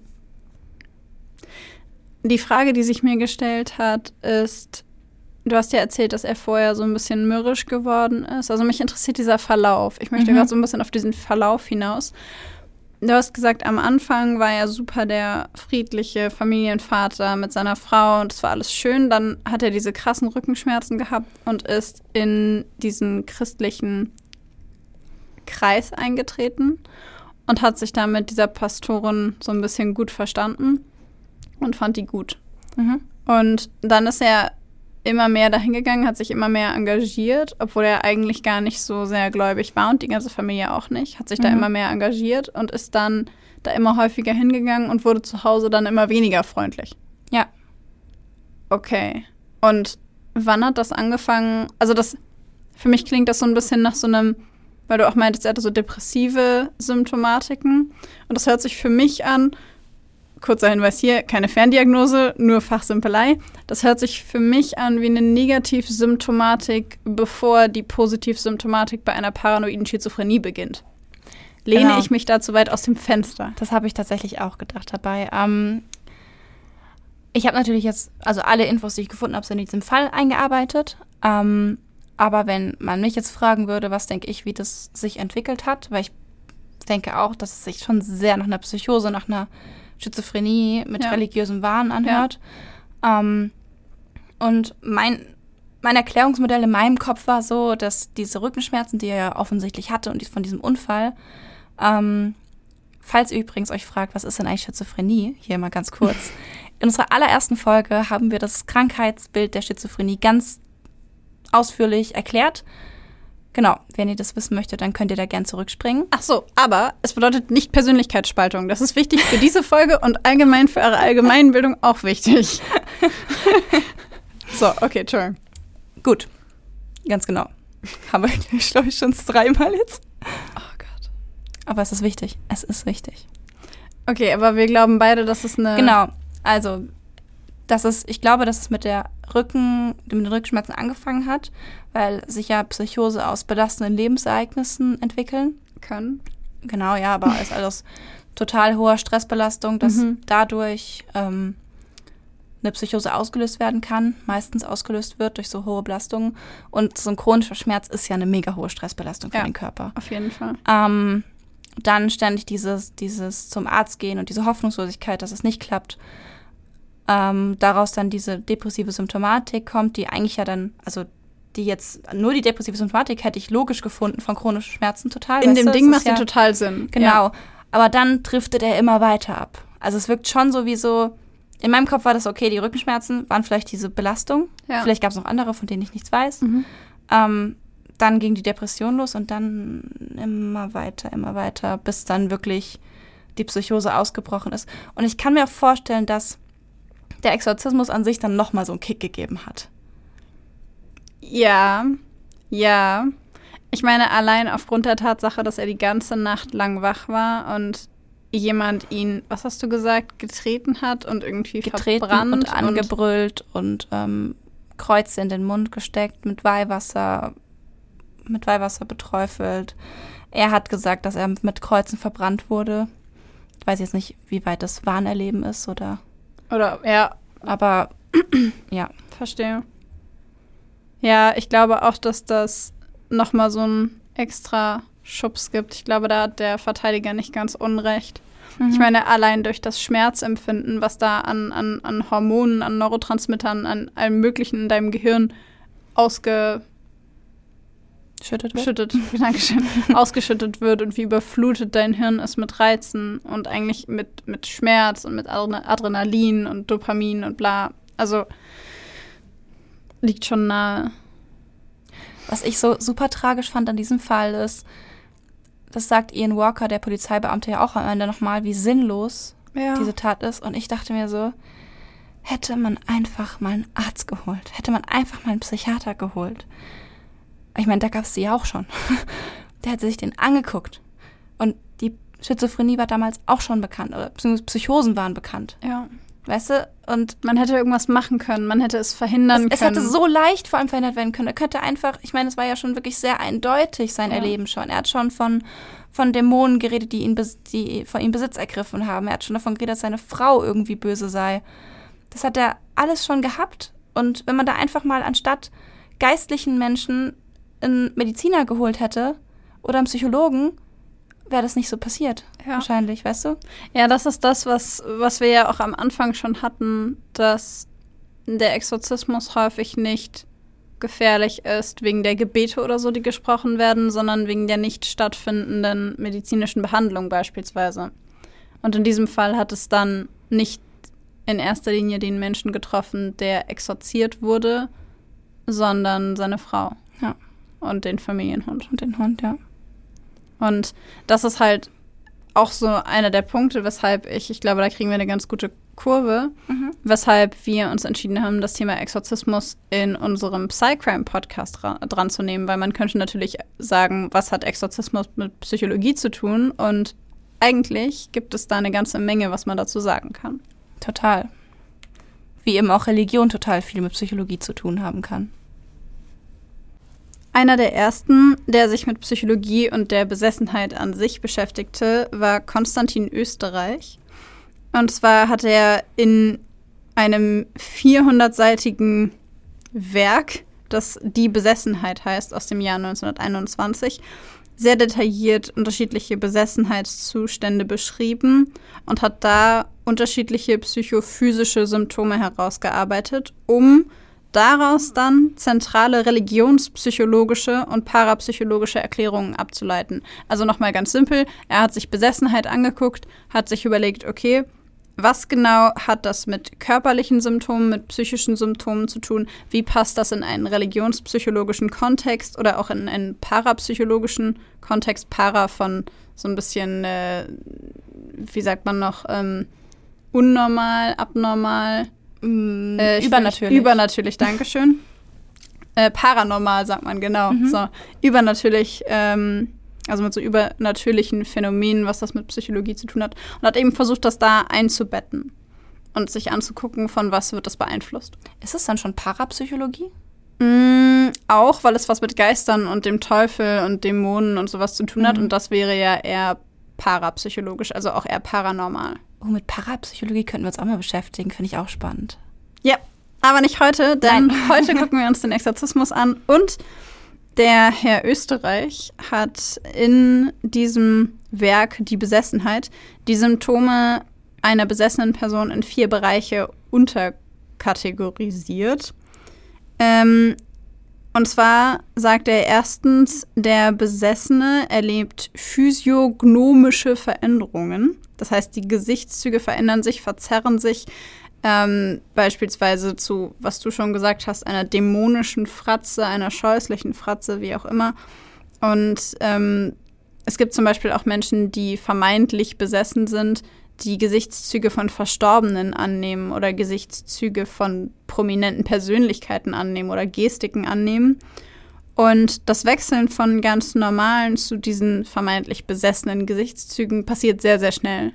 die Frage, die sich mir gestellt hat, ist, du hast ja erzählt, dass er vorher so ein bisschen mürrisch geworden ist. Also mich interessiert dieser Verlauf. Ich möchte Mhm. gerade so ein bisschen auf diesen Verlauf hinaus. Du hast gesagt, am Anfang war er super der friedliche Familienvater mit seiner Frau und es war alles schön. Dann hat er diese krassen Rückenschmerzen gehabt und ist in diesen christlichen Kreis eingetreten und hat sich da mit dieser Pastorin so ein bisschen gut verstanden und fand die gut. Mhm. Und dann ist er immer mehr dahin gegangen, hat sich immer mehr engagiert, obwohl er eigentlich gar nicht so sehr gläubig war und die ganze Familie auch nicht, hat sich mhm. da immer mehr engagiert und ist dann da immer häufiger hingegangen und wurde zu Hause dann immer weniger freundlich. Ja. Okay. Und wann hat das angefangen? Also das, für mich klingt das so ein bisschen nach so einem, weil du auch meintest, er hatte so depressive Symptomatiken. Und das hört sich für mich an, kurzer Hinweis hier, keine Ferndiagnose, nur Fachsimpelei. Das hört sich für mich an wie eine Negativsymptomatik, bevor die Positivsymptomatik bei einer paranoiden Schizophrenie beginnt. Lehne genau. ich mich da zu weit aus dem Fenster? Das habe ich tatsächlich auch gedacht dabei. Ähm, ich habe natürlich jetzt, also alle Infos, die ich gefunden habe, sind in diesem Fall eingearbeitet. Ähm, aber wenn man mich jetzt fragen würde, was denke ich, wie das sich entwickelt hat, weil ich denke auch, dass es sich schon sehr nach einer Psychose, nach einer Schizophrenie mit ja. religiösem Wahn anhört. Ja. Ähm, und mein, mein Erklärungsmodell in meinem Kopf war so, dass diese Rückenschmerzen, die er ja offensichtlich hatte und von diesem Unfall, ähm, falls ihr übrigens euch fragt, was ist denn eigentlich Schizophrenie, hier mal ganz kurz. In unserer allerersten Folge haben wir das Krankheitsbild der Schizophrenie ganz ausführlich erklärt. Genau, wenn ihr das wissen möchtet, dann könnt ihr da gern zurückspringen. Ach so, aber es bedeutet nicht Persönlichkeitsspaltung. Das ist wichtig für diese Folge und allgemein für eure Allgemeinbildung auch wichtig. so, okay, Entschuldigung. Gut, ganz genau. Haben wir, glaube ich, schon dreimal jetzt. Oh Gott. Aber es ist wichtig. Es ist wichtig. Okay, aber wir glauben beide, dass es eine. Genau, also, das ist, ich glaube, dass es mit der Rücken, mit den Rückenschmerzen angefangen hat, weil sich ja Psychose aus belastenden Lebensereignissen entwickeln können. Genau, ja, aber es ist alles total hoher Stressbelastung, dass mhm. dadurch ähm, eine Psychose ausgelöst werden kann, meistens ausgelöst wird durch so hohe Belastungen. Und so ein chronischer Schmerz ist ja eine mega hohe Stressbelastung für ja, den Körper. Auf jeden Fall. Ähm, dann ständig dieses, dieses zum Arzt gehen und diese Hoffnungslosigkeit, dass es nicht klappt. Ähm, daraus dann diese depressive Symptomatik kommt, die eigentlich ja dann, also die jetzt nur die depressive Symptomatik hätte ich logisch gefunden von chronischen Schmerzen total. In dem du, Ding macht ja total Sinn. Genau. Ja. Aber dann driftet er immer weiter ab. Also es wirkt schon so wie so, in meinem Kopf war das okay, die Rückenschmerzen waren vielleicht diese Belastung. Ja. Vielleicht gab es noch andere, von denen ich nichts weiß. Mhm. Ähm, dann ging die Depression los und dann immer weiter, immer weiter, bis dann wirklich die Psychose ausgebrochen ist. Und ich kann mir auch vorstellen, dass der Exorzismus an sich dann nochmal so einen Kick gegeben hat. Ja, ja. Ich meine, allein aufgrund der Tatsache, dass er die ganze Nacht lang wach war und jemand ihn, was hast du gesagt, getreten hat und irgendwie getreten verbrannt und angebrüllt und, und ähm, Kreuze in den Mund gesteckt, mit Weihwasser, mit Weihwasser beträufelt. Er hat gesagt, dass er mit Kreuzen verbrannt wurde. Ich weiß jetzt nicht, wie weit das Wahnerleben ist oder. Oder, ja. Aber, ja. Verstehe. Ja, ich glaube auch, dass das nochmal so einen extra Schubs gibt. Ich glaube, da hat der Verteidiger nicht ganz unrecht. Mhm. Ich meine, allein durch das Schmerzempfinden, was da an, an, an Hormonen, an Neurotransmittern, an allem Möglichen in deinem Gehirn ausge Schüttet wird. Schüttet, Dankeschön, ausgeschüttet wird und wie überflutet dein Hirn ist mit Reizen und eigentlich mit, mit Schmerz und mit Adrenalin und Dopamin und bla. Also liegt schon nahe. Was ich so super tragisch fand an diesem Fall ist, das sagt Ian Walker, der Polizeibeamte, ja auch am Ende nochmal, wie sinnlos ja. diese Tat ist. Und ich dachte mir so, hätte man einfach mal einen Arzt geholt, hätte man einfach mal einen Psychiater geholt. Ich meine, da gab es sie ja auch schon. Der hätte sich den angeguckt. Und die Schizophrenie war damals auch schon bekannt, oder beziehungsweise Psychosen waren bekannt. Ja. Weißt du? Und man hätte irgendwas machen können, man hätte es verhindern es, können. Es hätte so leicht vor allem verhindert werden können. Er könnte einfach, ich meine, es war ja schon wirklich sehr eindeutig sein ja. Erleben schon. Er hat schon von, von Dämonen geredet, die ihn die von ihm Besitz ergriffen haben. Er hat schon davon geredet, dass seine Frau irgendwie böse sei. Das hat er alles schon gehabt. Und wenn man da einfach mal anstatt geistlichen Menschen einen Mediziner geholt hätte oder einen Psychologen, wäre das nicht so passiert. Ja. Wahrscheinlich, weißt du? Ja, das ist das, was, was wir ja auch am Anfang schon hatten, dass der Exorzismus häufig nicht gefährlich ist wegen der Gebete oder so, die gesprochen werden, sondern wegen der nicht stattfindenden medizinischen Behandlung beispielsweise. Und in diesem Fall hat es dann nicht in erster Linie den Menschen getroffen, der exorziert wurde, sondern seine Frau. Und den Familienhund. Und den Hund, ja. Und das ist halt auch so einer der Punkte, weshalb ich, ich glaube, da kriegen wir eine ganz gute Kurve, Mhm. weshalb wir uns entschieden haben, das Thema Exorzismus in unserem Psycrime-Podcast dra dran zu nehmen, weil man könnte natürlich sagen, was hat Exorzismus mit Psychologie zu tun? Und eigentlich gibt es da eine ganze Menge, was man dazu sagen kann. Total. Wie eben auch Religion total viel mit Psychologie zu tun haben kann. Einer der ersten, der sich mit Psychologie und der Besessenheit an sich beschäftigte, war Konstantin Österreich. Und zwar hat er in einem 400-seitigen Werk, das Die Besessenheit heißt, aus dem Jahr 1921, sehr detailliert unterschiedliche Besessenheitszustände beschrieben und hat da unterschiedliche psychophysische Symptome herausgearbeitet, um daraus dann zentrale religionspsychologische und parapsychologische Erklärungen abzuleiten. Also nochmal ganz simpel, er hat sich Besessenheit angeguckt, hat sich überlegt, okay, was genau hat das mit körperlichen Symptomen, mit psychischen Symptomen zu tun? Wie passt das in einen religionspsychologischen Kontext oder auch in einen parapsychologischen Kontext? Para von so ein bisschen, äh, wie sagt man noch, ähm, unnormal, abnormal, Mm, äh, ich- übernatürlich. Übernatürlich, Dankeschön. äh, paranormal sagt man, genau. Mhm. So, übernatürlich, ähm, also mit so übernatürlichen Phänomenen, was das mit Psychologie zu tun hat. Und hat eben versucht, das da einzubetten und sich anzugucken, von was wird das beeinflusst. Ist es dann schon Parapsychologie? Mm, auch, weil es was mit Geistern und dem Teufel und Dämonen und sowas zu tun hat. Mhm. Und das wäre ja eher parapsychologisch, also auch eher paranormal. Oh, mit Parapsychologie könnten wir uns auch mal beschäftigen, finde ich auch spannend. Ja, aber nicht heute, denn Nein. heute gucken wir uns den Exorzismus an. Und der Herr Österreich hat in diesem Werk Die Besessenheit die Symptome einer besessenen Person in vier Bereiche unterkategorisiert. Ähm, und zwar sagt er erstens, der Besessene erlebt physiognomische Veränderungen. Das heißt, die Gesichtszüge verändern sich, verzerren sich, ähm, beispielsweise zu, was du schon gesagt hast, einer dämonischen Fratze, einer scheußlichen Fratze, wie auch immer. Und ähm, es gibt zum Beispiel auch Menschen, die vermeintlich besessen sind, die Gesichtszüge von Verstorbenen annehmen oder Gesichtszüge von prominenten Persönlichkeiten annehmen oder Gestiken annehmen. Und das Wechseln von ganz normalen zu diesen vermeintlich besessenen Gesichtszügen passiert sehr, sehr schnell.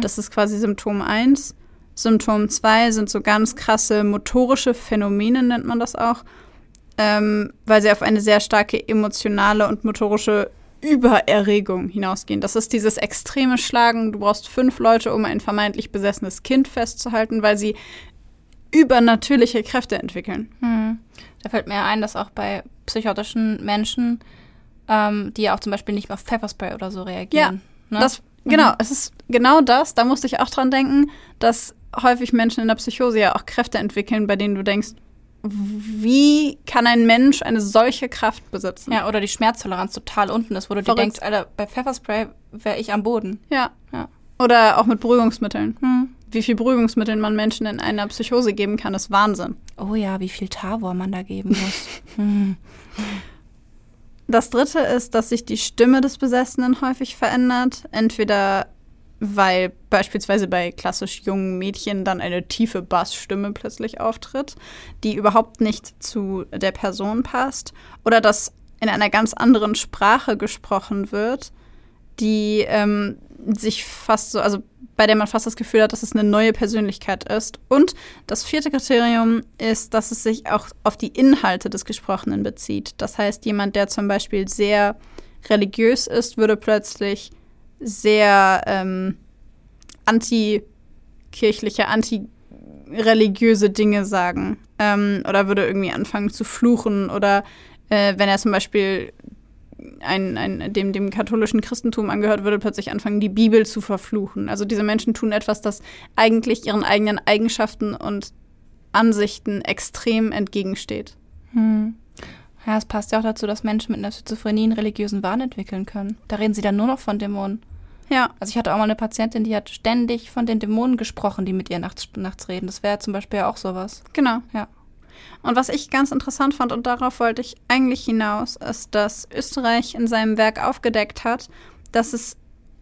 Das ist quasi Symptom 1. Symptom 2 sind so ganz krasse motorische Phänomene, nennt man das auch, ähm, weil sie auf eine sehr starke emotionale und motorische Übererregung hinausgehen. Das ist dieses extreme Schlagen. Du brauchst fünf Leute, um ein vermeintlich besessenes Kind festzuhalten, weil sie übernatürliche Kräfte entwickeln. Hm. Da fällt mir ein, dass auch bei psychotischen Menschen, ähm, die ja auch zum Beispiel nicht mehr auf Pfefferspray oder so reagieren. ne? Das, genau, es ist genau das, da musste ich auch dran denken, dass häufig Menschen in der Psychose ja auch Kräfte entwickeln, bei denen du denkst, wie kann ein Mensch eine solche Kraft besitzen? ja, oder die Schmerztoleranz total unten ist, wo du dir denkst, Alter, bei Pfefferspray wäre ich am Boden. Ja. Ja. Oder auch mit Beruhigungsmitteln. Hm. Wie viel Beruhigungsmitteln man Menschen in einer Psychose geben kann, ist Wahnsinn. Oh ja, wie viel Tavor man da geben muss. hm. Das dritte ist, dass sich die Stimme des Besessenen häufig verändert. Entweder weil beispielsweise bei klassisch jungen Mädchen dann eine tiefe Bassstimme plötzlich auftritt, die überhaupt nicht zu der Person passt. Oder dass in einer ganz anderen Sprache gesprochen wird, die ähm, sich fast so, also bei der man fast das Gefühl hat, dass es eine neue Persönlichkeit ist. Und das vierte Kriterium ist, dass es sich auch auf die Inhalte des Gesprochenen bezieht. Das heißt, jemand, der zum Beispiel sehr religiös ist, würde plötzlich sehr ähm, antikirchliche, antireligiöse Dinge sagen. Ähm, oder würde irgendwie anfangen zu fluchen. Oder äh, wenn er zum Beispiel ein, ein, dem, dem katholischen Christentum angehört, würde plötzlich anfangen, die Bibel zu verfluchen. Also diese Menschen tun etwas, das eigentlich ihren eigenen Eigenschaften und Ansichten extrem entgegensteht. Hm. Ja, es passt ja auch dazu, dass Menschen mit einer Schizophrenie einen religiösen Wahn entwickeln können. Da reden sie dann nur noch von Dämonen. Ja, Also ich hatte auch mal eine Patientin, die hat ständig von den Dämonen gesprochen, die mit ihr nachts, nachts reden. Das wäre zum Beispiel ja auch sowas. genau. Ja. Und was ich ganz interessant fand, und darauf wollte ich eigentlich hinaus, ist, dass Österreich in seinem Werk aufgedeckt hat, dass es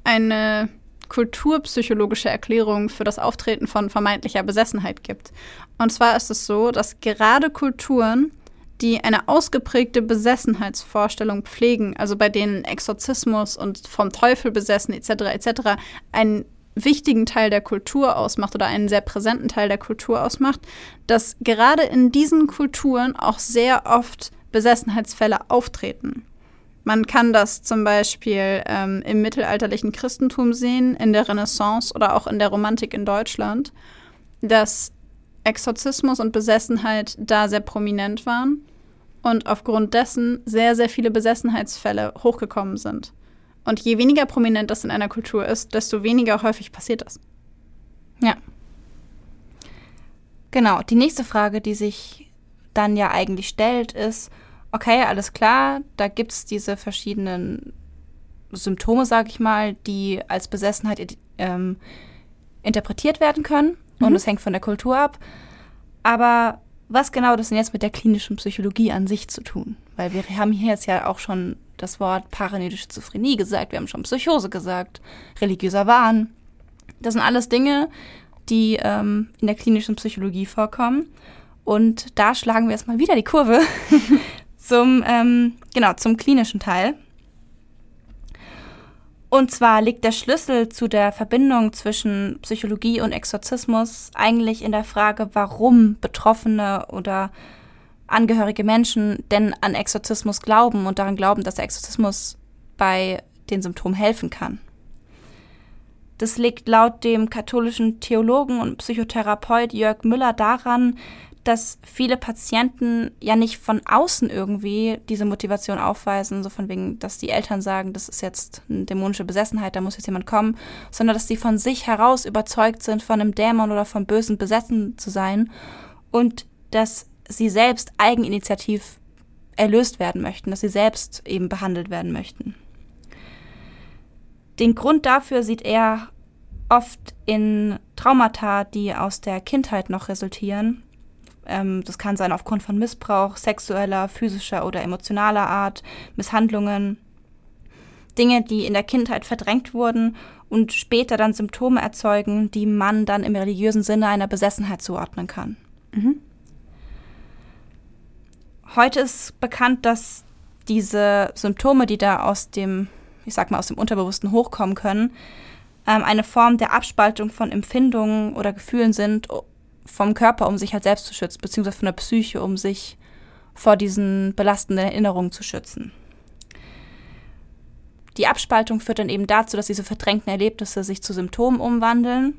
eine kulturpsychologische Erklärung für das Auftreten von vermeintlicher Besessenheit gibt. Und zwar ist es so, dass gerade Kulturen, die eine ausgeprägte Besessenheitsvorstellung pflegen, also bei denen Exorzismus und vom Teufel besessen etc. etc. einen wichtigen Teil der Kultur ausmacht oder einen sehr präsenten Teil der Kultur ausmacht, dass gerade in diesen Kulturen auch sehr oft Besessenheitsfälle auftreten. Man kann das zum Beispiel ähm, im mittelalterlichen Christentum sehen, in der Renaissance oder auch in der Romantik in Deutschland, dass Exorzismus und Besessenheit da sehr prominent waren und aufgrund dessen sehr, sehr viele Besessenheitsfälle hochgekommen sind. Und je weniger prominent das in einer Kultur ist, desto weniger häufig passiert das. Ja. Genau, die nächste Frage, die sich dann ja eigentlich stellt, ist, okay, alles klar, da gibt es diese verschiedenen Symptome, sage ich mal, die als Besessenheit ähm, interpretiert werden können. Mhm. Und es hängt von der Kultur ab. Aber was genau das denn jetzt mit der klinischen Psychologie an sich zu tun? Weil wir haben hier jetzt ja auch schon das Wort paranoide Schizophrenie gesagt, wir haben schon Psychose gesagt, religiöser Wahn. Das sind alles Dinge, die ähm, in der klinischen Psychologie vorkommen. Und da schlagen wir jetzt mal wieder die Kurve zum, ähm, genau, zum klinischen Teil. Und zwar liegt der Schlüssel zu der Verbindung zwischen Psychologie und Exorzismus eigentlich in der Frage, warum Betroffene oder angehörige Menschen denn an Exorzismus glauben und daran glauben, dass der Exorzismus bei den Symptomen helfen kann. Das liegt laut dem katholischen Theologen und Psychotherapeut Jörg Müller daran, dass viele Patienten ja nicht von außen irgendwie diese Motivation aufweisen, so von wegen, dass die Eltern sagen, das ist jetzt eine dämonische Besessenheit, da muss jetzt jemand kommen, sondern dass sie von sich heraus überzeugt sind, von einem Dämon oder vom Bösen besessen zu sein und dass sie selbst eigeninitiativ erlöst werden möchten, dass sie selbst eben behandelt werden möchten. Den Grund dafür sieht er oft in Traumata, die aus der Kindheit noch resultieren ähm, das kann sein aufgrund von Missbrauch, sexueller, physischer oder emotionaler Art, Misshandlungen, Dinge, die in der Kindheit verdrängt wurden und später dann Symptome erzeugen, die man dann im religiösen Sinne einer Besessenheit zuordnen kann. Mhm. Heute ist bekannt, dass diese Symptome, die da aus dem, ich sag mal, aus dem Unterbewussten hochkommen können, ähm, eine Form der Abspaltung von Empfindungen oder Gefühlen sind vom Körper, um sich halt selbst zu schützen, beziehungsweise von der Psyche, um sich vor diesen belastenden Erinnerungen zu schützen. Die Abspaltung führt dann eben dazu, dass diese verdrängten Erlebnisse sich zu Symptomen umwandeln.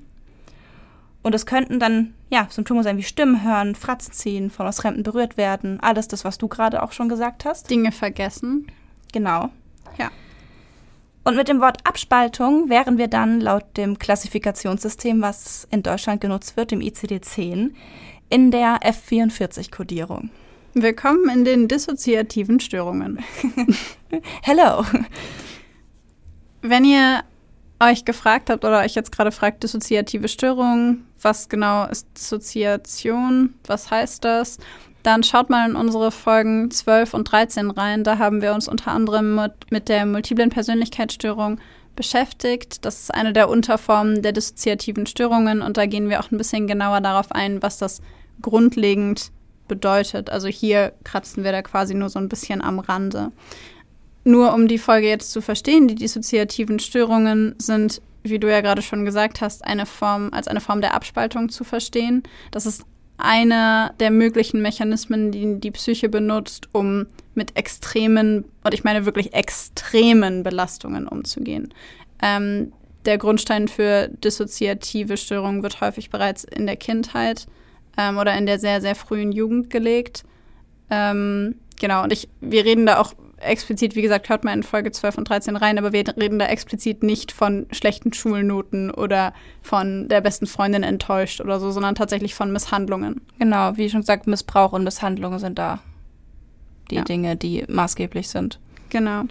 Und es könnten dann ja, Symptome sein wie Stimmen hören, Fratzen ziehen, von aus Fremden berührt werden, alles das, was du gerade auch schon gesagt hast. Dinge vergessen. Genau. Ja. Und mit dem Wort Abspaltung wären wir dann laut dem Klassifikationssystem, was in Deutschland genutzt wird, dem ICD-10, in der F44-Kodierung. Willkommen in den dissoziativen Störungen. Hello. Wenn ihr euch gefragt habt oder euch jetzt gerade fragt, dissoziative Störungen, was genau ist Dissoziation, was heißt das, dann schaut mal in unsere Folgen 12 und 13 rein. Da haben wir uns unter anderem mit, mit der multiplen Persönlichkeitsstörung beschäftigt. Das ist eine der Unterformen der dissoziativen Störungen und da gehen wir auch ein bisschen genauer darauf ein, was das grundlegend bedeutet. Also hier kratzen wir da quasi nur so ein bisschen am Rande. Nur um die Folge jetzt zu verstehen, die dissoziativen Störungen sind, wie du ja gerade schon gesagt hast, eine Form als eine Form der Abspaltung zu verstehen. Das ist einer der möglichen Mechanismen, die die Psyche benutzt, um mit extremen, und ich meine wirklich extremen Belastungen umzugehen. Ähm, der Grundstein für dissoziative Störungen wird häufig bereits in der Kindheit ähm, oder in der sehr, sehr frühen Jugend gelegt. Ähm, genau, und ich, wir reden da auch explizit, wie gesagt, hört mal in Folge 12 und 13 rein, aber wir reden da explizit nicht von schlechten Schulnoten oder von der besten Freundin enttäuscht oder so, sondern tatsächlich von Misshandlungen. Genau, wie schon gesagt, Missbrauch und Misshandlungen sind da die ja. Dinge, die maßgeblich sind. Genau.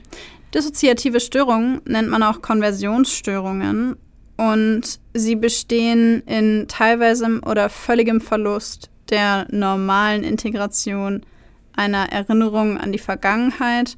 Dissoziative Störungen nennt man auch Konversionsstörungen und sie bestehen in teilweisem oder völligem Verlust der normalen Integration einer Erinnerung an die Vergangenheit,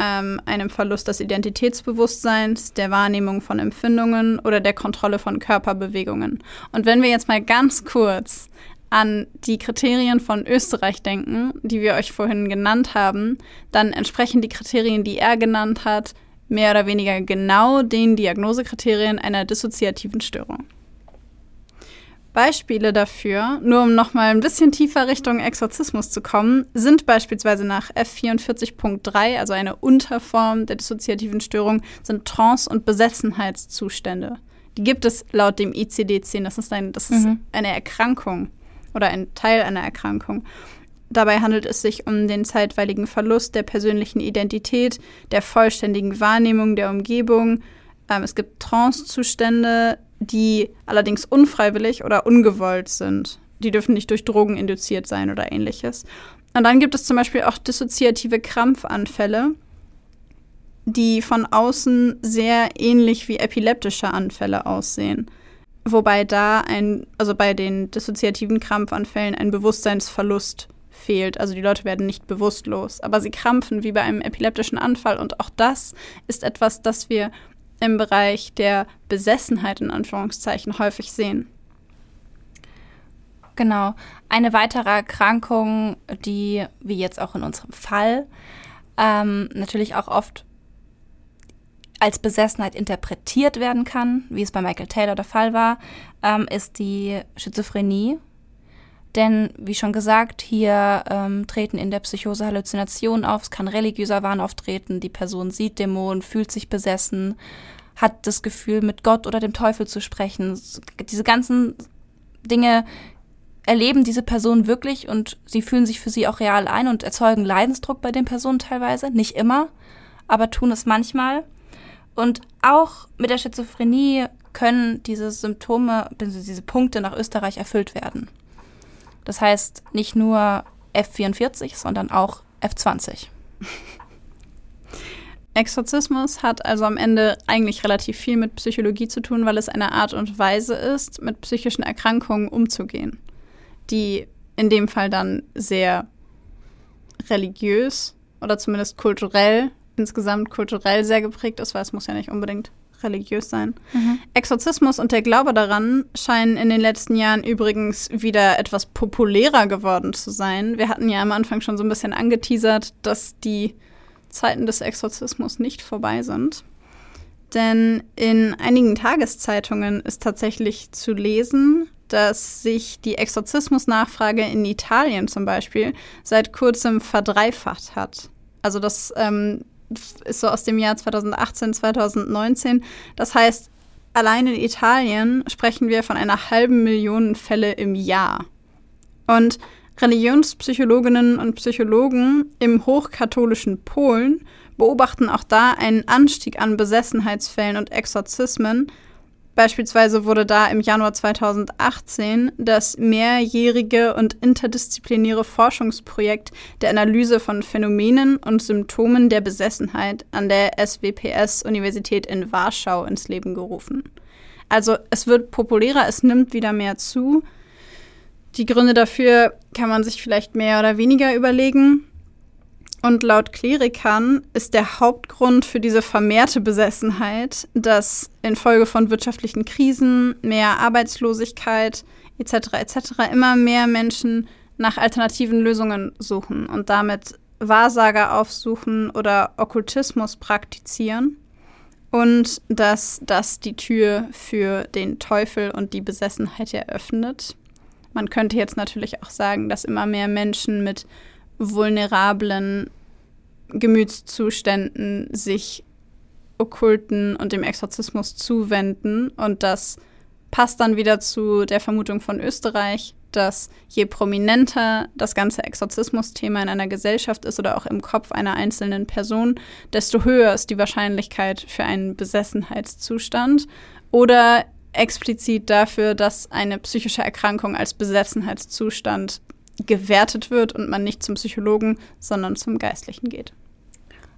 ähm, einem Verlust des Identitätsbewusstseins, der Wahrnehmung von Empfindungen oder der Kontrolle von Körperbewegungen. Und wenn wir jetzt mal ganz kurz an die Kriterien von Österreich denken, die wir euch vorhin genannt haben, dann entsprechen die Kriterien, die er genannt hat, mehr oder weniger genau den Diagnosekriterien einer dissoziativen Störung. Beispiele dafür, nur um nochmal ein bisschen tiefer Richtung Exorzismus zu kommen, sind beispielsweise nach F44.3, also eine Unterform der dissoziativen Störung, sind Trance- und Besessenheitszustände. Die gibt es laut dem ICD-10. Das ist, ein, das ist mhm. eine Erkrankung oder ein Teil einer Erkrankung. Dabei handelt es sich um den zeitweiligen Verlust der persönlichen Identität, der vollständigen Wahrnehmung der Umgebung. Ähm, es gibt Trance-Zustände, die allerdings unfreiwillig oder ungewollt sind. Die dürfen nicht durch Drogen induziert sein oder ähnliches. Und dann gibt es zum Beispiel auch dissoziative Krampfanfälle, die von außen sehr ähnlich wie epileptische Anfälle aussehen. Wobei da ein, also bei den dissoziativen Krampfanfällen ein Bewusstseinsverlust fehlt. Also die Leute werden nicht bewusstlos, aber sie krampfen wie bei einem epileptischen Anfall. Und auch das ist etwas, das wir im Bereich der Besessenheit in Anführungszeichen häufig sehen. Genau. Eine weitere Erkrankung, die, wie jetzt auch in unserem Fall, ähm, natürlich auch oft als Besessenheit interpretiert werden kann, wie es bei Michael Taylor der Fall war, ähm, ist die Schizophrenie. Denn, wie schon gesagt, hier ähm, treten in der Psychose Halluzinationen auf. Es kann religiöser Wahn auftreten. Die Person sieht Dämonen, fühlt sich besessen, hat das Gefühl, mit Gott oder dem Teufel zu sprechen. Diese ganzen Dinge erleben diese Personen wirklich und sie fühlen sich für sie auch real ein und erzeugen Leidensdruck bei den Personen teilweise. Nicht immer, aber tun es manchmal. Und auch mit der Schizophrenie können diese Symptome, diese Punkte nach Österreich erfüllt werden. Das heißt nicht nur F44, sondern auch F20. Exorzismus hat also am Ende eigentlich relativ viel mit Psychologie zu tun, weil es eine Art und Weise ist, mit psychischen Erkrankungen umzugehen, die in dem Fall dann sehr religiös oder zumindest kulturell, insgesamt kulturell sehr geprägt ist, weil es muss ja nicht unbedingt religiös sein. Mhm. Exorzismus und der Glaube daran scheinen in den letzten Jahren übrigens wieder etwas populärer geworden zu sein. Wir hatten ja am Anfang schon so ein bisschen angeteasert, dass die Zeiten des Exorzismus nicht vorbei sind. Denn in einigen Tageszeitungen ist tatsächlich zu lesen, dass sich die Exorzismusnachfrage in Italien zum Beispiel seit kurzem verdreifacht hat. Also das ähm, ist so aus dem Jahr 2018, 2019. Das heißt, allein in Italien sprechen wir von einer halben Million Fälle im Jahr. Und Religionspsychologinnen und Psychologen im hochkatholischen Polen beobachten auch da einen Anstieg an Besessenheitsfällen und Exorzismen, Beispielsweise wurde da im Januar 2018 das mehrjährige und interdisziplinäre Forschungsprojekt der Analyse von Phänomenen und Symptomen der Besessenheit an der SWPS-Universität in Warschau ins Leben gerufen. Also es wird populärer, es nimmt wieder mehr zu. Die Gründe dafür kann man sich vielleicht mehr oder weniger überlegen. Und laut Klerikern ist der Hauptgrund für diese vermehrte Besessenheit, dass infolge von wirtschaftlichen Krisen, mehr Arbeitslosigkeit etc. etc. immer mehr Menschen nach alternativen Lösungen suchen und damit Wahrsager aufsuchen oder Okkultismus praktizieren und dass das die Tür für den Teufel und die Besessenheit eröffnet. Man könnte jetzt natürlich auch sagen, dass immer mehr Menschen mit vulnerablen Gemütszuständen sich Okkulten und dem Exorzismus zuwenden. Und das passt dann wieder zu der Vermutung von Österreich, dass je prominenter das ganze Exorzismus-Thema in einer Gesellschaft ist oder auch im Kopf einer einzelnen Person, desto höher ist die Wahrscheinlichkeit für einen Besessenheitszustand oder explizit dafür, dass eine psychische Erkrankung als Besessenheitszustand gewertet wird und man nicht zum Psychologen, sondern zum Geistlichen geht.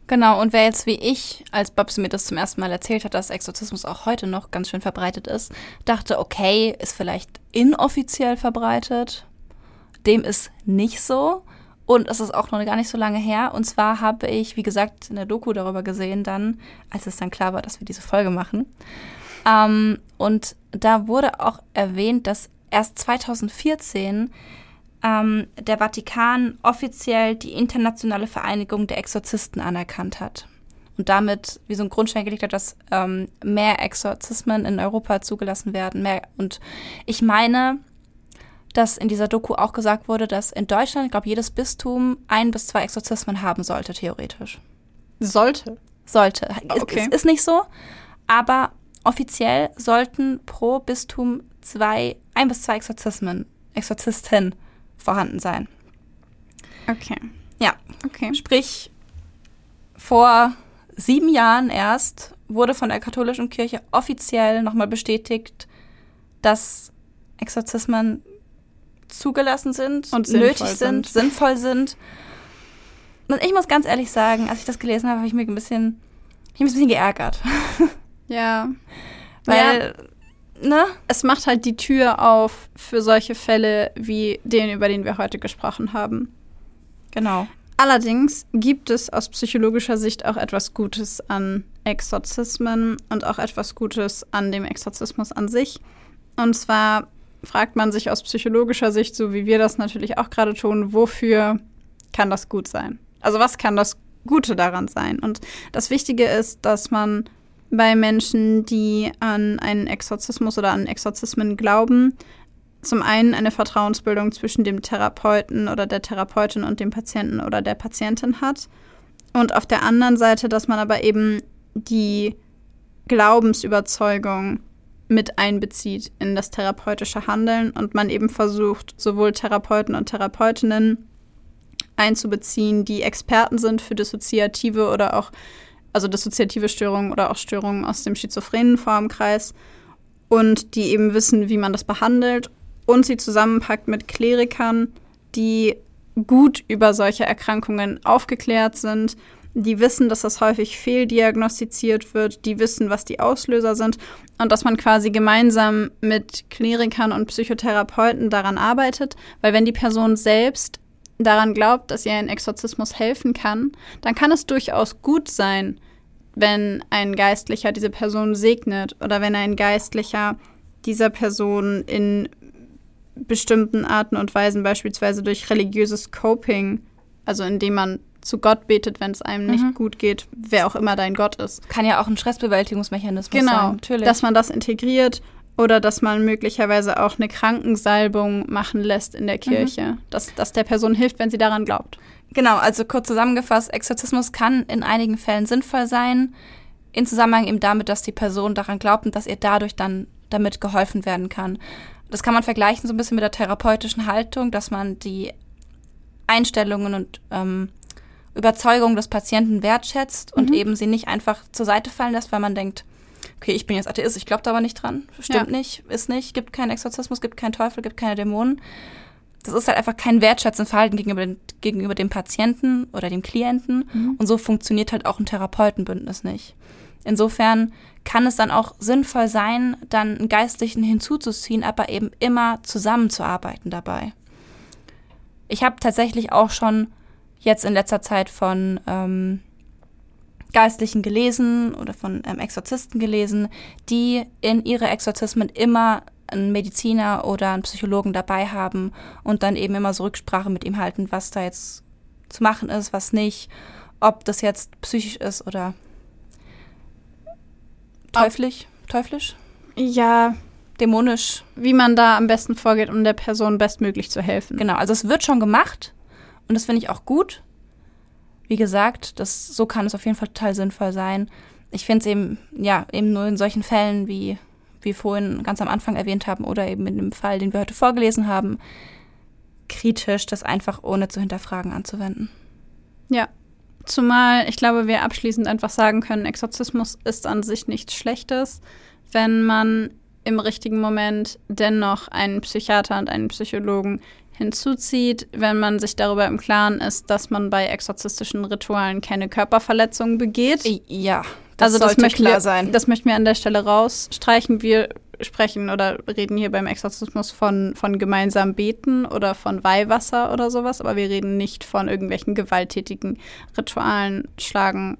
Genau, und wer jetzt wie ich, als Babsi mir das zum ersten Mal erzählt hat, dass Exorzismus auch heute noch ganz schön verbreitet ist, dachte, okay, ist vielleicht inoffiziell verbreitet. dem ist nicht so. Und es ist auch noch gar nicht so lange her. Und zwar habe ich, wie gesagt, in der Doku darüber gesehen, dann, als es dann klar war, dass wir diese Folge machen. Ähm, und da wurde auch erwähnt, dass erst 2014 ähm, der Vatikan offiziell die internationale Vereinigung der Exorzisten anerkannt hat. Und damit wie so ein Grundstein gelegt hat, dass ähm, mehr Exorzismen in Europa zugelassen werden. Mehr. Und ich meine, dass in dieser Doku auch gesagt wurde, dass in Deutschland, ich glaube, jedes Bistum ein bis zwei Exorzismen haben sollte, theoretisch. Sollte. Sollte. Okay. Ist, ist nicht so, aber offiziell sollten pro Bistum zwei, ein bis zwei Exorzismen, Exorzisten vorhanden sein. Okay. Ja. Okay. Sprich, vor sieben Jahren erst wurde von der katholischen Kirche offiziell nochmal bestätigt, dass Exorzismen zugelassen sind, Und nötig sind, sind. sinnvoll sind. Und ich muss ganz ehrlich sagen, als ich das gelesen habe, habe ich mich ein bisschen, ich mich ein bisschen geärgert. Ja. Weil, ne? Es macht halt die Tür auf für solche Fälle wie den, über den wir heute gesprochen haben. Genau. Allerdings gibt es aus psychologischer Sicht auch etwas Gutes an Exorzismen und auch etwas Gutes an dem Exorzismus an sich. Und zwar fragt man sich aus psychologischer Sicht, so wie wir das natürlich auch gerade tun, wofür kann das gut sein? Also was kann das Gute daran sein? Und das Wichtige ist, dass man bei Menschen, die an einen Exorzismus oder an Exorzismen glauben, zum einen eine Vertrauensbildung zwischen dem Therapeuten oder der Therapeutin und dem Patienten oder der Patientin hat. Und auf der anderen Seite, dass man aber eben die Glaubensüberzeugung mit einbezieht in das therapeutische Handeln und man eben versucht, sowohl Therapeuten und Therapeutinnen einzubeziehen, die Experten sind für dissoziative oder auch, also dissoziative Störungen oder auch Störungen aus dem schizophrenen Formkreis und die eben wissen, wie man das behandelt und sie zusammenpackt mit Klerikern, die gut über solche Erkrankungen aufgeklärt sind, die wissen, dass das häufig fehldiagnostiziert wird, die wissen, was die Auslöser sind und dass man quasi gemeinsam mit Klerikern und Psychotherapeuten daran arbeitet, weil wenn die Person selbst daran glaubt, dass ihr ein Exorzismus helfen kann, dann kann es durchaus gut sein, wenn ein Geistlicher diese Person segnet oder wenn ein Geistlicher dieser Person in bestimmten Arten und Weisen, beispielsweise durch religiöses Coping, also indem man zu Gott betet, wenn es einem nicht Mhm. gut geht, wer auch immer dein Gott ist. Kann ja auch ein Stressbewältigungsmechanismus Genau, sein. Natürlich. dass man das integriert oder dass man möglicherweise auch eine Krankensalbung machen lässt in der Kirche, dass, dass der Person hilft, wenn sie daran glaubt. Genau, also kurz zusammengefasst, Exorzismus kann in einigen Fällen sinnvoll sein, in Zusammenhang eben damit, dass die Person daran glaubt und dass ihr dadurch dann damit geholfen werden kann. Das kann man vergleichen so ein bisschen mit der therapeutischen Haltung, dass man die Einstellungen und ähm, Überzeugungen des Patienten wertschätzt und Mhm. eben sie nicht einfach zur Seite fallen lässt, weil man denkt, okay, ich bin jetzt Atheist, ich glaube da aber nicht dran, stimmt Ja. nicht, ist nicht, gibt keinen Exorzismus, gibt keinen Teufel, gibt keine Dämonen. Das ist halt einfach kein wertschätzendes Verhalten gegenüber, den, gegenüber dem Patienten oder dem Klienten. Mhm. Und so funktioniert halt auch ein Therapeutenbündnis nicht. Insofern kann es dann auch sinnvoll sein, dann einen Geistlichen hinzuzuziehen, aber eben immer zusammenzuarbeiten dabei. Ich habe tatsächlich auch schon jetzt in letzter Zeit von ähm, Geistlichen gelesen oder von ähm, Exorzisten gelesen, die in ihre Exorzismen immer einen Mediziner oder einen Psychologen dabei haben und dann eben immer so Rücksprache mit ihm halten, was da jetzt zu machen ist, was nicht, ob das jetzt psychisch ist oder teuflisch, teuflisch, Ja, dämonisch. wie man da am besten vorgeht, um der Person bestmöglich zu helfen. Genau, also es wird schon gemacht und das finde ich auch gut. Wie gesagt, das, so kann es auf jeden Fall total sinnvoll sein. Ich finde es eben, ja, eben nur in solchen Fällen, wie wir vorhin ganz am Anfang erwähnt haben, oder eben in dem Fall, den wir heute vorgelesen haben, kritisch, das einfach ohne zu hinterfragen anzuwenden. Ja. Zumal ich glaube, wir abschließend einfach sagen können, Exorzismus ist an sich nichts Schlechtes, wenn man im richtigen Moment dennoch einen Psychiater und einen Psychologen hinzuzieht, wenn man sich darüber im Klaren ist, dass man bei exorzistischen Ritualen keine Körperverletzungen begeht. Ja, also das möchten klar wir, sein. Das möchten wir an der Stelle rausstreichen. Wir sprechen oder reden hier beim Exorzismus von, von gemeinsam beten oder von Weihwasser oder sowas, aber wir reden nicht von irgendwelchen gewalttätigen Ritualen, Schlagen,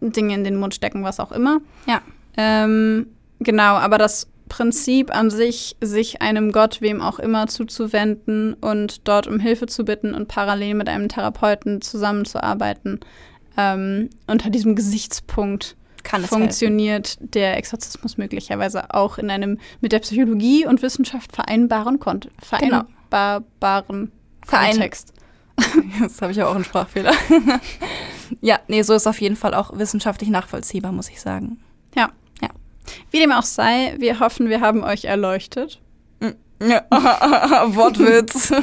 Dinge in den Mund stecken, was auch immer. Ja. Ähm, genau, aber das Prinzip an sich, sich einem Gott, wem auch immer, zuzuwenden und dort um Hilfe zu bitten und parallel mit einem Therapeuten zusammenzuarbeiten, ähm, unter diesem Gesichtspunkt funktioniert der Exorzismus möglicherweise auch in einem mit der Psychologie und Wissenschaft vereinbaren Kont Genau. vereinbaren Verein- Kontext. Jetzt habe ich ja auch einen Sprachfehler. ja, nee, so ist auf jeden Fall auch wissenschaftlich nachvollziehbar, muss ich sagen. Ja. Wie dem auch sei, wir hoffen, wir haben euch erleuchtet. Ja, Wortwitz.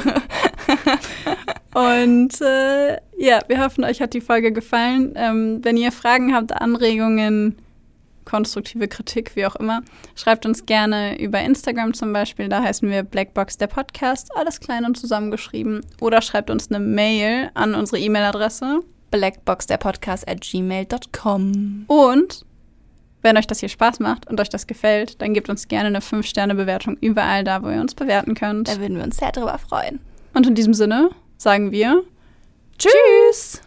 Und äh, ja, wir hoffen, euch hat die Folge gefallen. Ähm, wenn ihr Fragen habt, Anregungen, konstruktive Kritik, wie auch immer, schreibt uns gerne über Instagram zum Beispiel. Da heißen wir Blackbox der Podcast, alles klein und zusammengeschrieben. Oder schreibt uns eine Mail an unsere E-Mail-Adresse. Blackbox der Podcast at gmail.com. Und wenn euch das hier Spaß macht und euch das gefällt, dann gebt uns gerne eine 5-Sterne-Bewertung überall da, wo ihr uns bewerten könnt. Da würden wir uns sehr drüber freuen. Und in diesem Sinne sagen wir Tschüss!